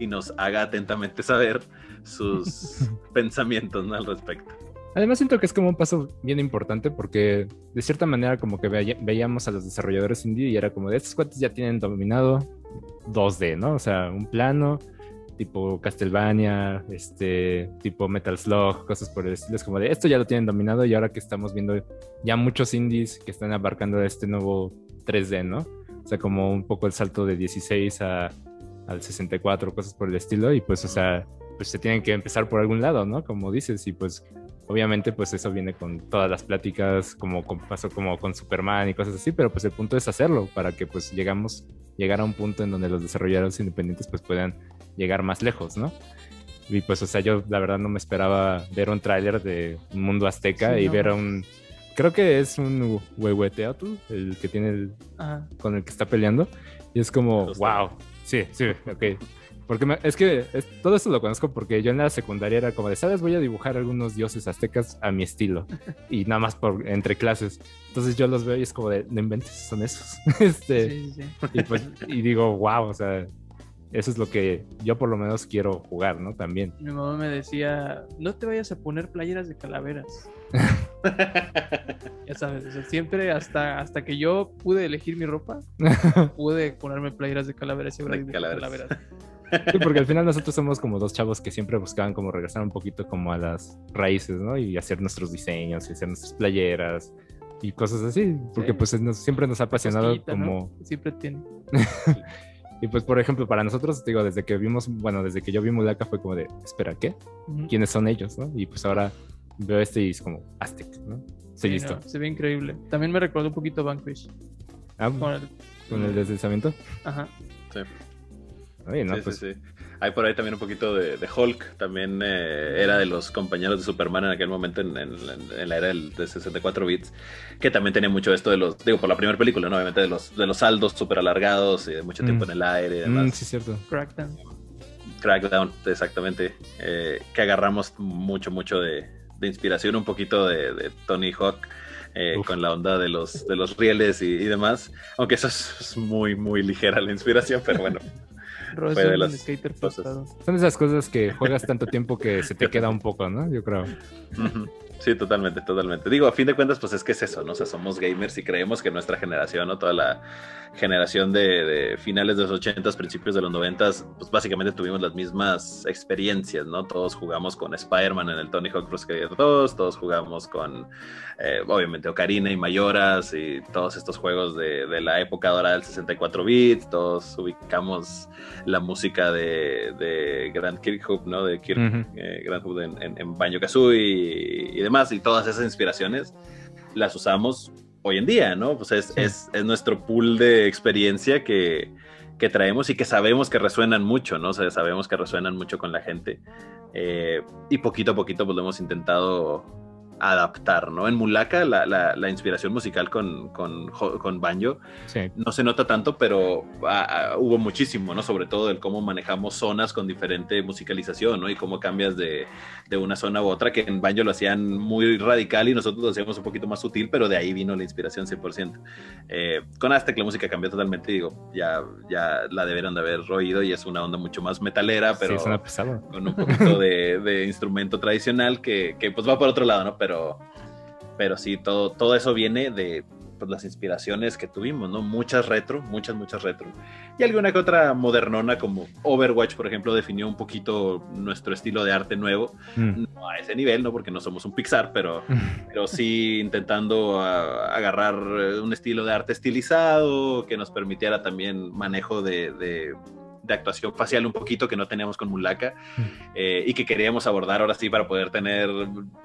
y nos haga atentamente saber sus pensamientos ¿no? al respecto. Además siento que es como un paso bien importante porque de cierta manera como que veíamos a los desarrolladores indie y era como de estos cuates ya tienen dominado 2D, ¿no? O sea, un plano, tipo Castlevania, este, tipo Metal Slug, cosas por el estilo. Es como de esto ya lo tienen dominado y ahora que estamos viendo ya muchos indies que están abarcando este nuevo 3D, ¿no? O sea, como un poco el salto de 16 a, al 64, cosas por el estilo. Y pues, o sea, pues se tienen que empezar por algún lado, ¿no? Como dices, y pues obviamente pues eso viene con todas las pláticas, como pasó como con Superman y cosas así, pero pues el punto es hacerlo para que pues llegamos, llegar a un punto en donde los desarrolladores independientes pues puedan llegar más lejos, ¿no? Y pues, o sea, yo la verdad no me esperaba ver un tráiler de un mundo azteca y ver a un... Creo que es un Huehueteatl, el que tiene el... con el que está peleando. Y es como, wow. Sí, sí, ok. Porque me- es que es- todo esto lo conozco porque yo en la secundaria era como de, ¿sabes? Voy a dibujar algunos dioses aztecas a mi estilo. Y nada más por entre clases. Entonces yo los veo y es como de, no inventes, son esos. este, Sí, sí, sí. y, pues, y digo, wow, o sea, eso es lo que yo por lo menos quiero jugar, ¿no? También. Mi mamá me decía, no te vayas a poner playeras de calaveras. Ya sabes, o sea, siempre hasta, hasta que yo pude elegir mi ropa, pude ponerme playeras de calaveras y De calaveras. Sí, porque al final nosotros somos como dos chavos que siempre buscaban como regresar un poquito como a las raíces, ¿no? Y hacer nuestros diseños y hacer nuestras playeras y cosas así, porque Sí. pues nos- siempre nos ha apasionado como... Siempre tiene. Y pues por ejemplo, para nosotros, digo, desde que vimos, bueno, desde que yo vi Mulaka fue como de, espera, ¿qué? ¿Quiénes son ellos, no? Y pues ahora veo este y es como Aztec, ¿no? Estoy Sí, listo. no, se ve increíble. También me recordó un poquito a Vanquish. Ah, Con el... con el deslizamiento. Ajá. Sí. Oye, no, sí, pues sí, sí. Hay por ahí también un poquito de, de Hulk. También eh, era de los compañeros de Superman en aquel momento en, en- en la era del, de 64 bits. Que también tenía mucho esto de los, digo, por la primera película, ¿no? Obviamente de los, de los saldos súper alargados y de mucho tiempo Mm. en el aire y mm, demás. sí, cierto. Crackdown. Crackdown, exactamente. Eh, que agarramos mucho, mucho de, de inspiración, un poquito de, de Tony Hawk. eh, con la onda de los, de los rieles y, y demás. Aunque eso es, es muy, muy ligera la inspiración, pero bueno. Ro- Fue soy de un las skater cosas. frustrado. Son esas cosas que juegas tanto tiempo que se te queda un poco, ¿no? Yo creo. Ujú. Sí, totalmente, totalmente. Digo, a fin de cuentas, pues es que es eso, ¿no? O sea, somos gamers y creemos que nuestra generación, ¿no? Toda la generación de, de finales de los 80s, principios de los 90s, pues básicamente tuvimos las mismas experiencias, ¿no? Todos jugamos con Spider-Man en el Tony Hawk Pro Skater 2, todos jugamos con, eh, obviamente, Ocarina y Mayoras y todos estos juegos de, de la época dorada del 64 bits, todos ubicamos la música de, de Grand Kirkhope, ¿no? De Kirk, eh, Grand Hood en, en, en Banjo Kazooie y, y demás, y todas esas inspiraciones las usamos hoy en día, ¿no? Pues es, Sí. es, es nuestro pool de experiencia que, que traemos y que sabemos que resuenan mucho, ¿no? O sea, sabemos que resuenan mucho con la gente. Eh, y poquito a poquito pues lo hemos intentado adaptar, ¿no? En Mulaka la, la, la inspiración musical con, con, con Banjo Sí. no se nota tanto, pero ah, ah, hubo muchísimo, ¿no? Sobre todo el cómo manejamos zonas con diferente musicalización, ¿no? Y cómo cambias de, de una zona u otra, que en Banjo lo hacían muy radical y nosotros lo hacíamos un poquito más sutil, pero de ahí vino la inspiración 100%. Eh, con Aztec la música cambió totalmente, digo, ya, ya la deberían de haber oído y es una onda mucho más metalera, pero sí, con un poquito de, de instrumento tradicional que, que, pues va por otro lado, ¿no? Pero, pero sí, todo, todo eso viene de pues, las inspiraciones que tuvimos, ¿no? Muchas retro, muchas, muchas retro. Y alguna que otra modernona como Overwatch, por ejemplo, definió un poquito nuestro estilo de arte nuevo. Mm. No a ese nivel, ¿no? Porque no somos un Pixar, pero, pero sí intentando ah, agarrar un estilo de arte estilizado que nos permitiera también manejo de, de- de actuación facial un poquito que no teníamos con Mulaka eh, y que queríamos abordar ahora sí para poder tener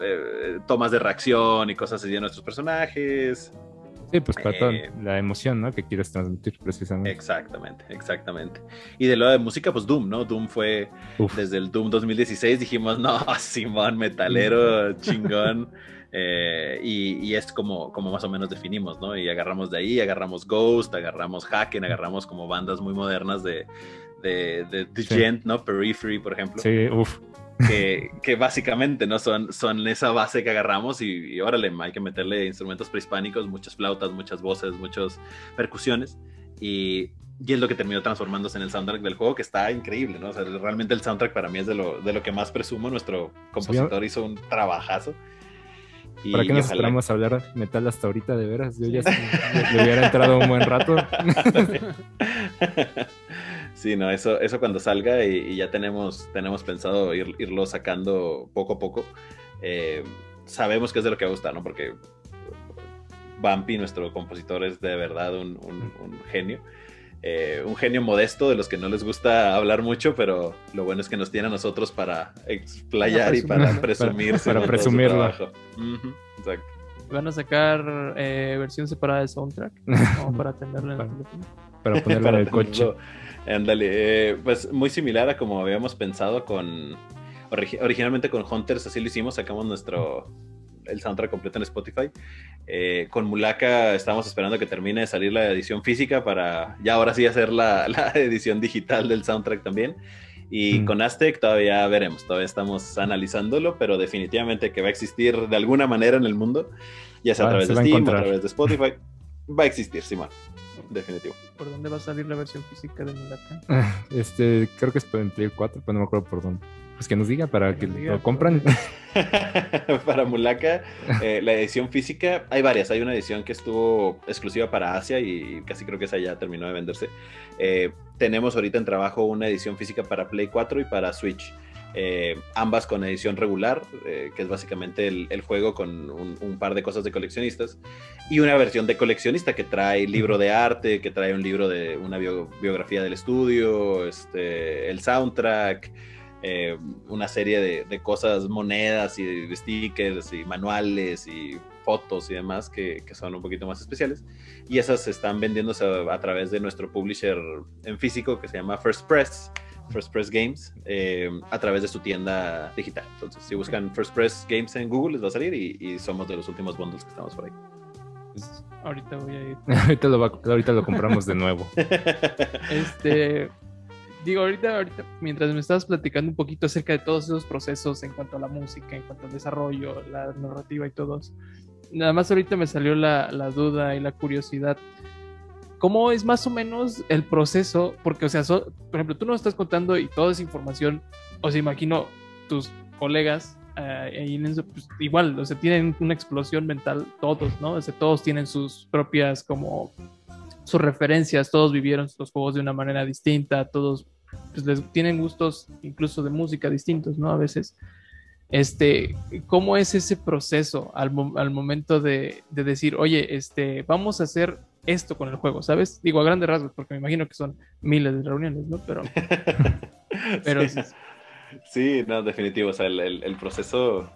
eh, tomas de reacción y cosas así de nuestros personajes. Sí, pues para toda Eh, la emoción, ¿no? Que quieres transmitir precisamente. Exactamente, exactamente. Y de lo de música, pues Doom, ¿no? Doom fue Uf. desde el Doom 2016 dijimos, no, Simón, metalero, chingón. Eh, y, y es como, como más o menos definimos, ¿no? Y agarramos de ahí, agarramos Ghost, agarramos Haken, agarramos como bandas muy modernas de, de, de, de Sí. Gent, ¿no? Periphery, por ejemplo, Sí, uff. que, que básicamente, ¿no? Son, son esa base que agarramos y, y órale, hay que meterle instrumentos prehispánicos, muchas flautas, muchas voces, muchas percusiones. Y, y es lo que terminó transformándose en el soundtrack del juego, que está increíble, ¿no? O sea, realmente el soundtrack para mí es de lo, de lo que más presumo. Nuestro compositor hizo un trabajazo. Y ¿Para qué nos ojalá- esperamos a hablar metal hasta ahorita, de veras? Yo ya le le hubiera entrado un buen rato. sí, no, eso, eso cuando salga y, y ya tenemos, tenemos pensado ir- irlo sacando poco a poco. eh, sabemos que es de lo que va a gustar, ¿no? Porque Bumpy, nuestro compositor, es de verdad un, un- un genio. Eh, un genio modesto de los que no les gusta hablar mucho, pero lo bueno es que nos tiene a nosotros para explayar y para Para presumir. para presumirlo. Ujú, exacto. Van a sacar eh, versión separada de soundtrack para tenerla en el Para- teléfono. Para ponerlo en Para el coche. Ándale, eh, pues muy similar a como habíamos pensado con. origi- originalmente con Hunters, así lo hicimos, sacamos nuestro. El soundtrack completo en Spotify. Eh, con Mulaka estamos esperando que termine de salir la edición física para ya ahora sí hacer la, la edición digital del soundtrack también. Y con Aztec todavía veremos, todavía estamos analizándolo, pero definitivamente que va a existir de alguna manera en el mundo, ya sea a ah, través de Steam, a, través de Spotify, va a existir, Simón, definitivo. ¿Por dónde va a salir la versión física de Mulaka? Este, creo que es en Play 4, pero no me acuerdo por dónde. Pues que nos diga para que, lo compran. para Mulaka, eh, la edición física, hay varias. Hay una edición que estuvo exclusiva para Asia y casi creo que esa ya terminó de venderse. Eh, tenemos ahorita en trabajo una edición física para Play 4 y para Switch. Eh, ambas con edición regular, que es básicamente el, juego con un, par de cosas de coleccionistas, y una versión de coleccionista que trae libro de arte, que trae un libro de una biografía del estudio, este, el soundtrack, eh, una serie de, cosas, monedas y stickers y manuales y fotos y demás que, son un poquito más especiales. Y esas están vendiéndose a, través de nuestro publisher en físico que se llama First Press. First Press Games eh, a través de su tienda digital. Entonces, si buscan First Press Games en Google, les va a salir y, somos de los últimos bundles que estamos por ahí. Pues, ahorita voy a ir. ahorita, lo ahorita lo compramos de nuevo. este, digo, ahorita, ahorita, mientras me estabas platicando un poquito acerca de todos esos procesos en cuanto a la música, en cuanto al desarrollo, la narrativa y todos, nada más ahorita me salió la, duda y la curiosidad. ¿Cómo es más o menos el proceso? Porque, o sea, por ejemplo, tú nos estás contando y toda esa información, o sea, imagino tus colegas eh, pues, igual, o sea, tienen una explosión mental todos, ¿no? O sea, todos tienen sus propias como sus referencias, todos vivieron los juegos de una manera distinta, todos pues les tienen gustos incluso de música distintos, ¿no? A veces. Este, ¿cómo es ese proceso al, momento de, decir, oye, este, vamos a hacer esto con el juego, ¿sabes? Digo a grandes rasgos, porque me imagino que son miles de reuniones, ¿no? Pero, pero sí. no, definitivo, o sea, el proceso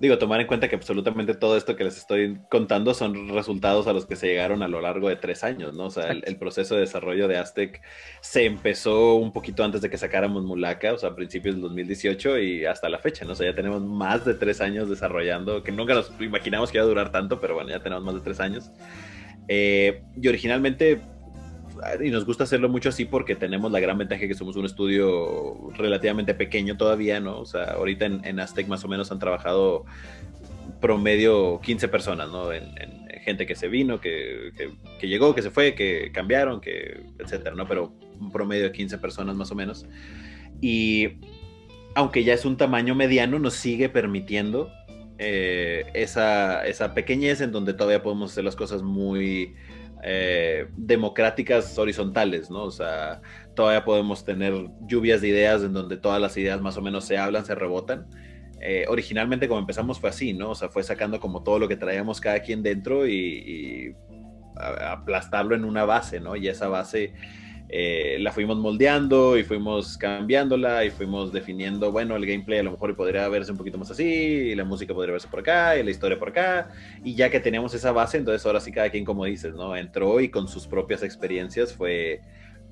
digo, tomar en cuenta que absolutamente todo esto que les estoy contando son resultados a los que se llegaron a lo largo de tres años, ¿no? O sea, el, proceso de desarrollo de Aztec se empezó un poquito antes de que sacáramos Mulaka, o sea, a principios del 2018 y hasta la fecha, ¿no? O sea, ya tenemos más de tres años desarrollando, que nunca nos imaginamos que iba a durar tanto, pero bueno, ya tenemos más de tres años. Eh, y originalmente y nos gusta hacerlo mucho así porque tenemos la gran ventaja que somos un estudio relativamente pequeño todavía, ¿no? O sea, ahorita en, Aztec más o menos han trabajado promedio 15 personas, ¿no? En, gente que se vino, que, que, llegó, que se fue, que cambiaron, que etcétera, ¿no? Pero un promedio de 15 personas más o menos. Y aunque ya es un tamaño mediano, nos sigue permitiendo eh, esa, esa pequeñez en donde todavía podemos hacer las cosas muy eh, democráticas horizontales, ¿no? O sea, todavía podemos tener lluvias de ideas en donde todas las ideas más o menos se hablan, se rebotan. Eh, originalmente como empezamos fue así, ¿no? O sea, fue sacando como todo lo que traíamos cada quien dentro y, y aplastarlo en una base, ¿no? Y esa base eh, la fuimos moldeando y fuimos cambiándola y fuimos definiendo, bueno, el gameplay a lo mejor podría verse un poquito más así, y la música podría verse por acá, y la historia por acá, y ya que teníamos esa base, entonces ahora sí cada quien, como dices, ¿no? Entró y con sus propias experiencias fue,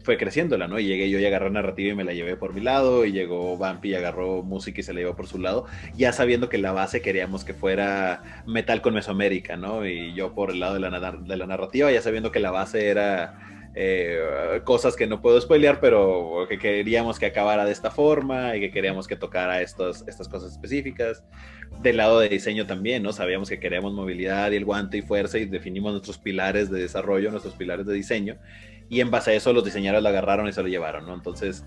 fue creciéndola, ¿no? Y llegué yo y agarré narrativa y me la llevé por mi lado, y llegó Vampi y agarró música y se la llevó por su lado, ya sabiendo que la base queríamos que fuera metal con Mesoamérica, ¿no? Y yo por el lado de la, de la narrativa, ya sabiendo que la base era eh, cosas que no puedo spoilear, pero que queríamos que acabara de esta forma y que queríamos que tocara estos, estas cosas específicas. Del lado de diseño también, ¿no? Sabíamos que queríamos movilidad y el guante y fuerza y definimos nuestros pilares de desarrollo, nuestros pilares de diseño. Y en base a eso los diseñadores lo agarraron y se lo llevaron, ¿no? Entonces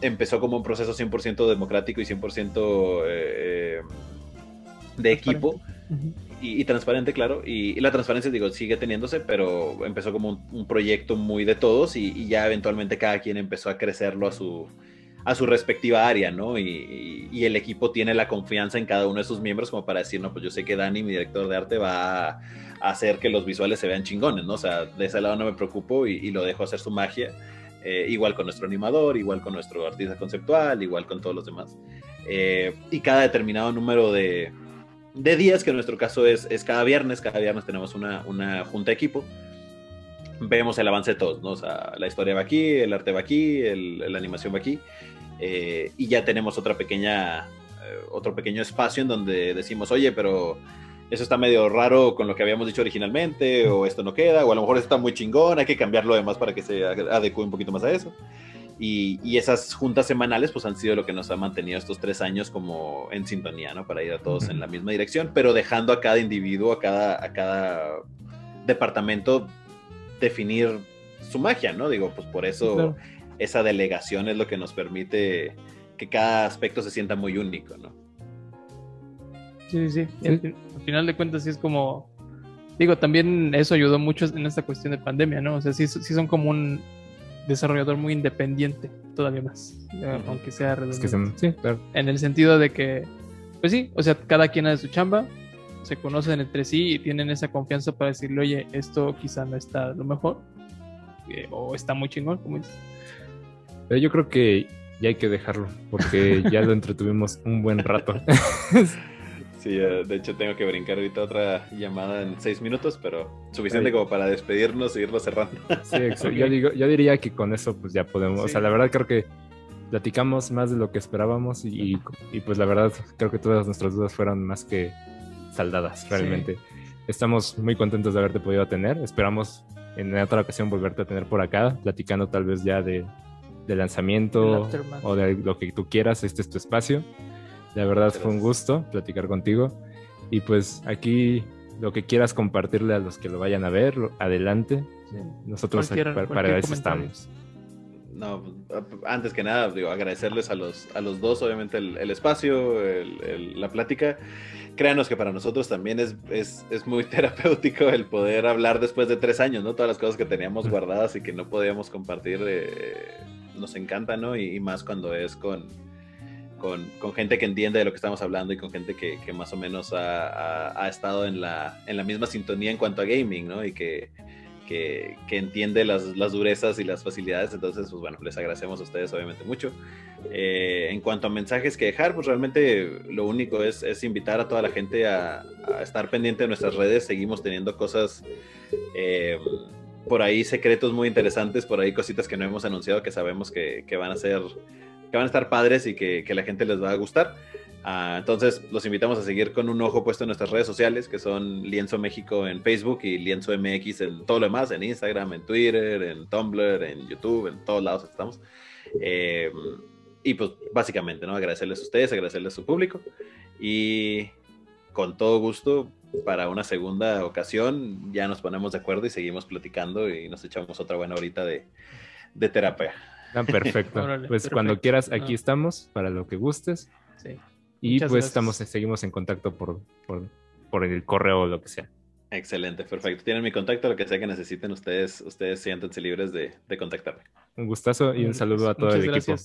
empezó como un proceso 100% democrático y 100% eh, eh, de equipo y, transparente, claro. Y, la transparencia, digo, sigue teniéndose, pero empezó como un, proyecto muy de todos y, ya eventualmente cada quien empezó a crecerlo a su, a su respectiva área, ¿no? Y, el equipo tiene la confianza en cada uno de sus miembros como para decir, no, pues yo sé que Dani, mi director de arte, va a hacer que los visuales se vean chingones, ¿no? O sea, de ese lado no me preocupo y, lo dejo hacer su magia. Eh, igual con nuestro animador, igual con nuestro artista conceptual, igual con todos los demás. Eh, y cada determinado número de, de días, que en nuestro caso es, es cada viernes, cada viernes tenemos una, una, junta de equipo, vemos el avance de todos, ¿no? O sea, la historia va aquí, el arte va aquí, el, la animación va aquí, eh, y ya tenemos otra pequeña, eh, otro pequeño espacio en donde decimos, oye, pero eso está medio raro con lo que habíamos dicho originalmente, o esto no queda, o a lo mejor está muy chingón, hay que cambiarlo además para que se adecue un poquito más a eso. Y, esas juntas semanales pues han sido lo que nos ha mantenido estos tres años como en sintonía, ¿no? Para ir a todos en la misma dirección, pero dejando a cada individuo, a cada, a cada departamento definir su magia, ¿no? Digo, pues por eso esa delegación es lo que nos permite que cada aspecto se sienta muy único, ¿no? Sí, sí, sí. Al, final de cuentas sí es como, digo, también eso ayudó mucho en esta cuestión de pandemia, ¿no? O sea, sí, sí son como un desarrollador muy independiente, todavía más, aunque sea sí, En el sentido de que, pues sí, o sea, cada quien hace su chamba, se conocen entre sí y tienen esa confianza para decirle, oye, esto quizá no está lo mejor, eh, o está muy chingón, como dices. Pero yo creo que ya hay que dejarlo, porque ya lo entretuvimos un buen rato. Sí, eh, de hecho tengo que brincar ahorita otra llamada en seis minutos, pero suficiente como para despedirnos y irlo cerrando. Sí, exacto. Yo, digo, yo diría que con eso pues ya podemos, o sea, la verdad creo que platicamos más de lo que esperábamos y, pues la verdad creo que todas nuestras dudas fueron más que saldadas realmente. Estamos muy contentos de haberte podido tener, esperamos en otra ocasión volverte a tener por acá, platicando tal vez ya de, de lanzamiento o de lo que tú quieras, este es tu espacio. La verdad fue un gusto platicar contigo. Y pues aquí lo que quieras compartirle a los que lo vayan a ver, adelante. Nosotros para, eso estamos. No, antes que nada, digo, agradecerles a los, a los dos, obviamente, el, espacio, la plática. Créanos que para nosotros también es, es, muy terapéutico el poder hablar después de tres años, ¿no? Todas las cosas que teníamos guardadas y que no podíamos compartir, eh, nos encanta, ¿no? y, más cuando es con, con, gente que entiende de lo que estamos hablando y con gente que, más o menos ha, estado en la, en la misma sintonía en cuanto a gaming, ¿no? Y que, que, entiende las, durezas y las facilidades. Entonces, pues bueno, les agradecemos a ustedes obviamente mucho. Eh, en cuanto a mensajes que dejar, pues realmente lo único es, invitar a toda la gente a, estar pendiente de nuestras redes. Seguimos teniendo cosas... Eh, por ahí secretos muy interesantes, por ahí cositas que no hemos anunciado que sabemos que, que van a ser que van a estar padres y que, la gente les va a gustar. Uh, entonces, los invitamos a seguir con un ojo puesto en nuestras redes sociales, que son Lienzo México en Facebook y Lienzo MX en todo lo demás, en Instagram, en Twitter, en Tumblr, en YouTube, en todos lados estamos. Eh, y pues básicamente, ¿no? Agradecerles a ustedes, agradecerles a su público y con todo gusto para una segunda ocasión ya nos ponemos de acuerdo y seguimos platicando y nos echamos otra buena horita de terapia. Ah, perfecto. pues cuando quieras, aquí ah. estamos para lo que gustes. Sí. Y pues estamos, seguimos en contacto por, por, el correo o lo que sea. Excelente, perfecto. Tienen mi contacto, lo que sea que necesiten, ustedes, ustedes siéntense libres de, contactarme. Un gustazo y un saludo a todo el equipo.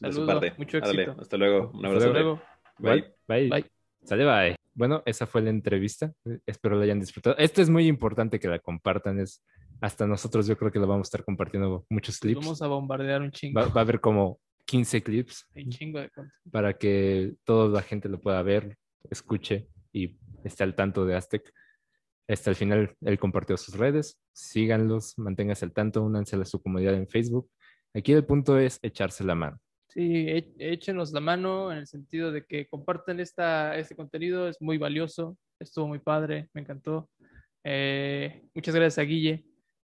De su parte. Mucho éxito. hasta luego. Un abrazo. Hasta luego. Bye. Bye. Bye. Sale, bye. Bueno, esa fue la entrevista. Espero la hayan disfrutado. Esto es muy importante que la compartan. Es hasta nosotros yo creo que lo vamos a estar compartiendo muchos clips. Vamos a bombardear un chingo. Va, a haber como 15 clips. para que toda la gente lo pueda ver, escuche y esté al tanto de Aztec. Hasta el final él compartió sus redes. Síganlos, manténganse al tanto, únanse a su comunidad en Facebook. Aquí el punto es echarse la mano. Sí, échenos la mano en el sentido de que compartan esta, este contenido, es muy valioso, estuvo muy padre, me encantó. Eh, muchas gracias a Guille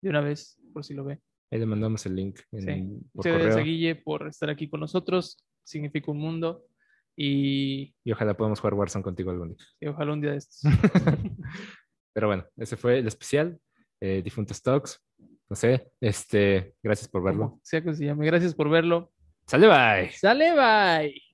de una vez, por si lo ve. Ahí le mandamos el link. sí. Muchas gracias a Guille por estar aquí con nosotros. Significa un mundo. Y, y ojalá podamos jugar Warzone contigo algún día. Y ojalá un día de estos. Pero bueno, ese fue el especial. Eh, Difuntos Talks. No sé, este, gracias por verlo. Sea que se llame. Gracias por verlo. Sale bye. Sale bye.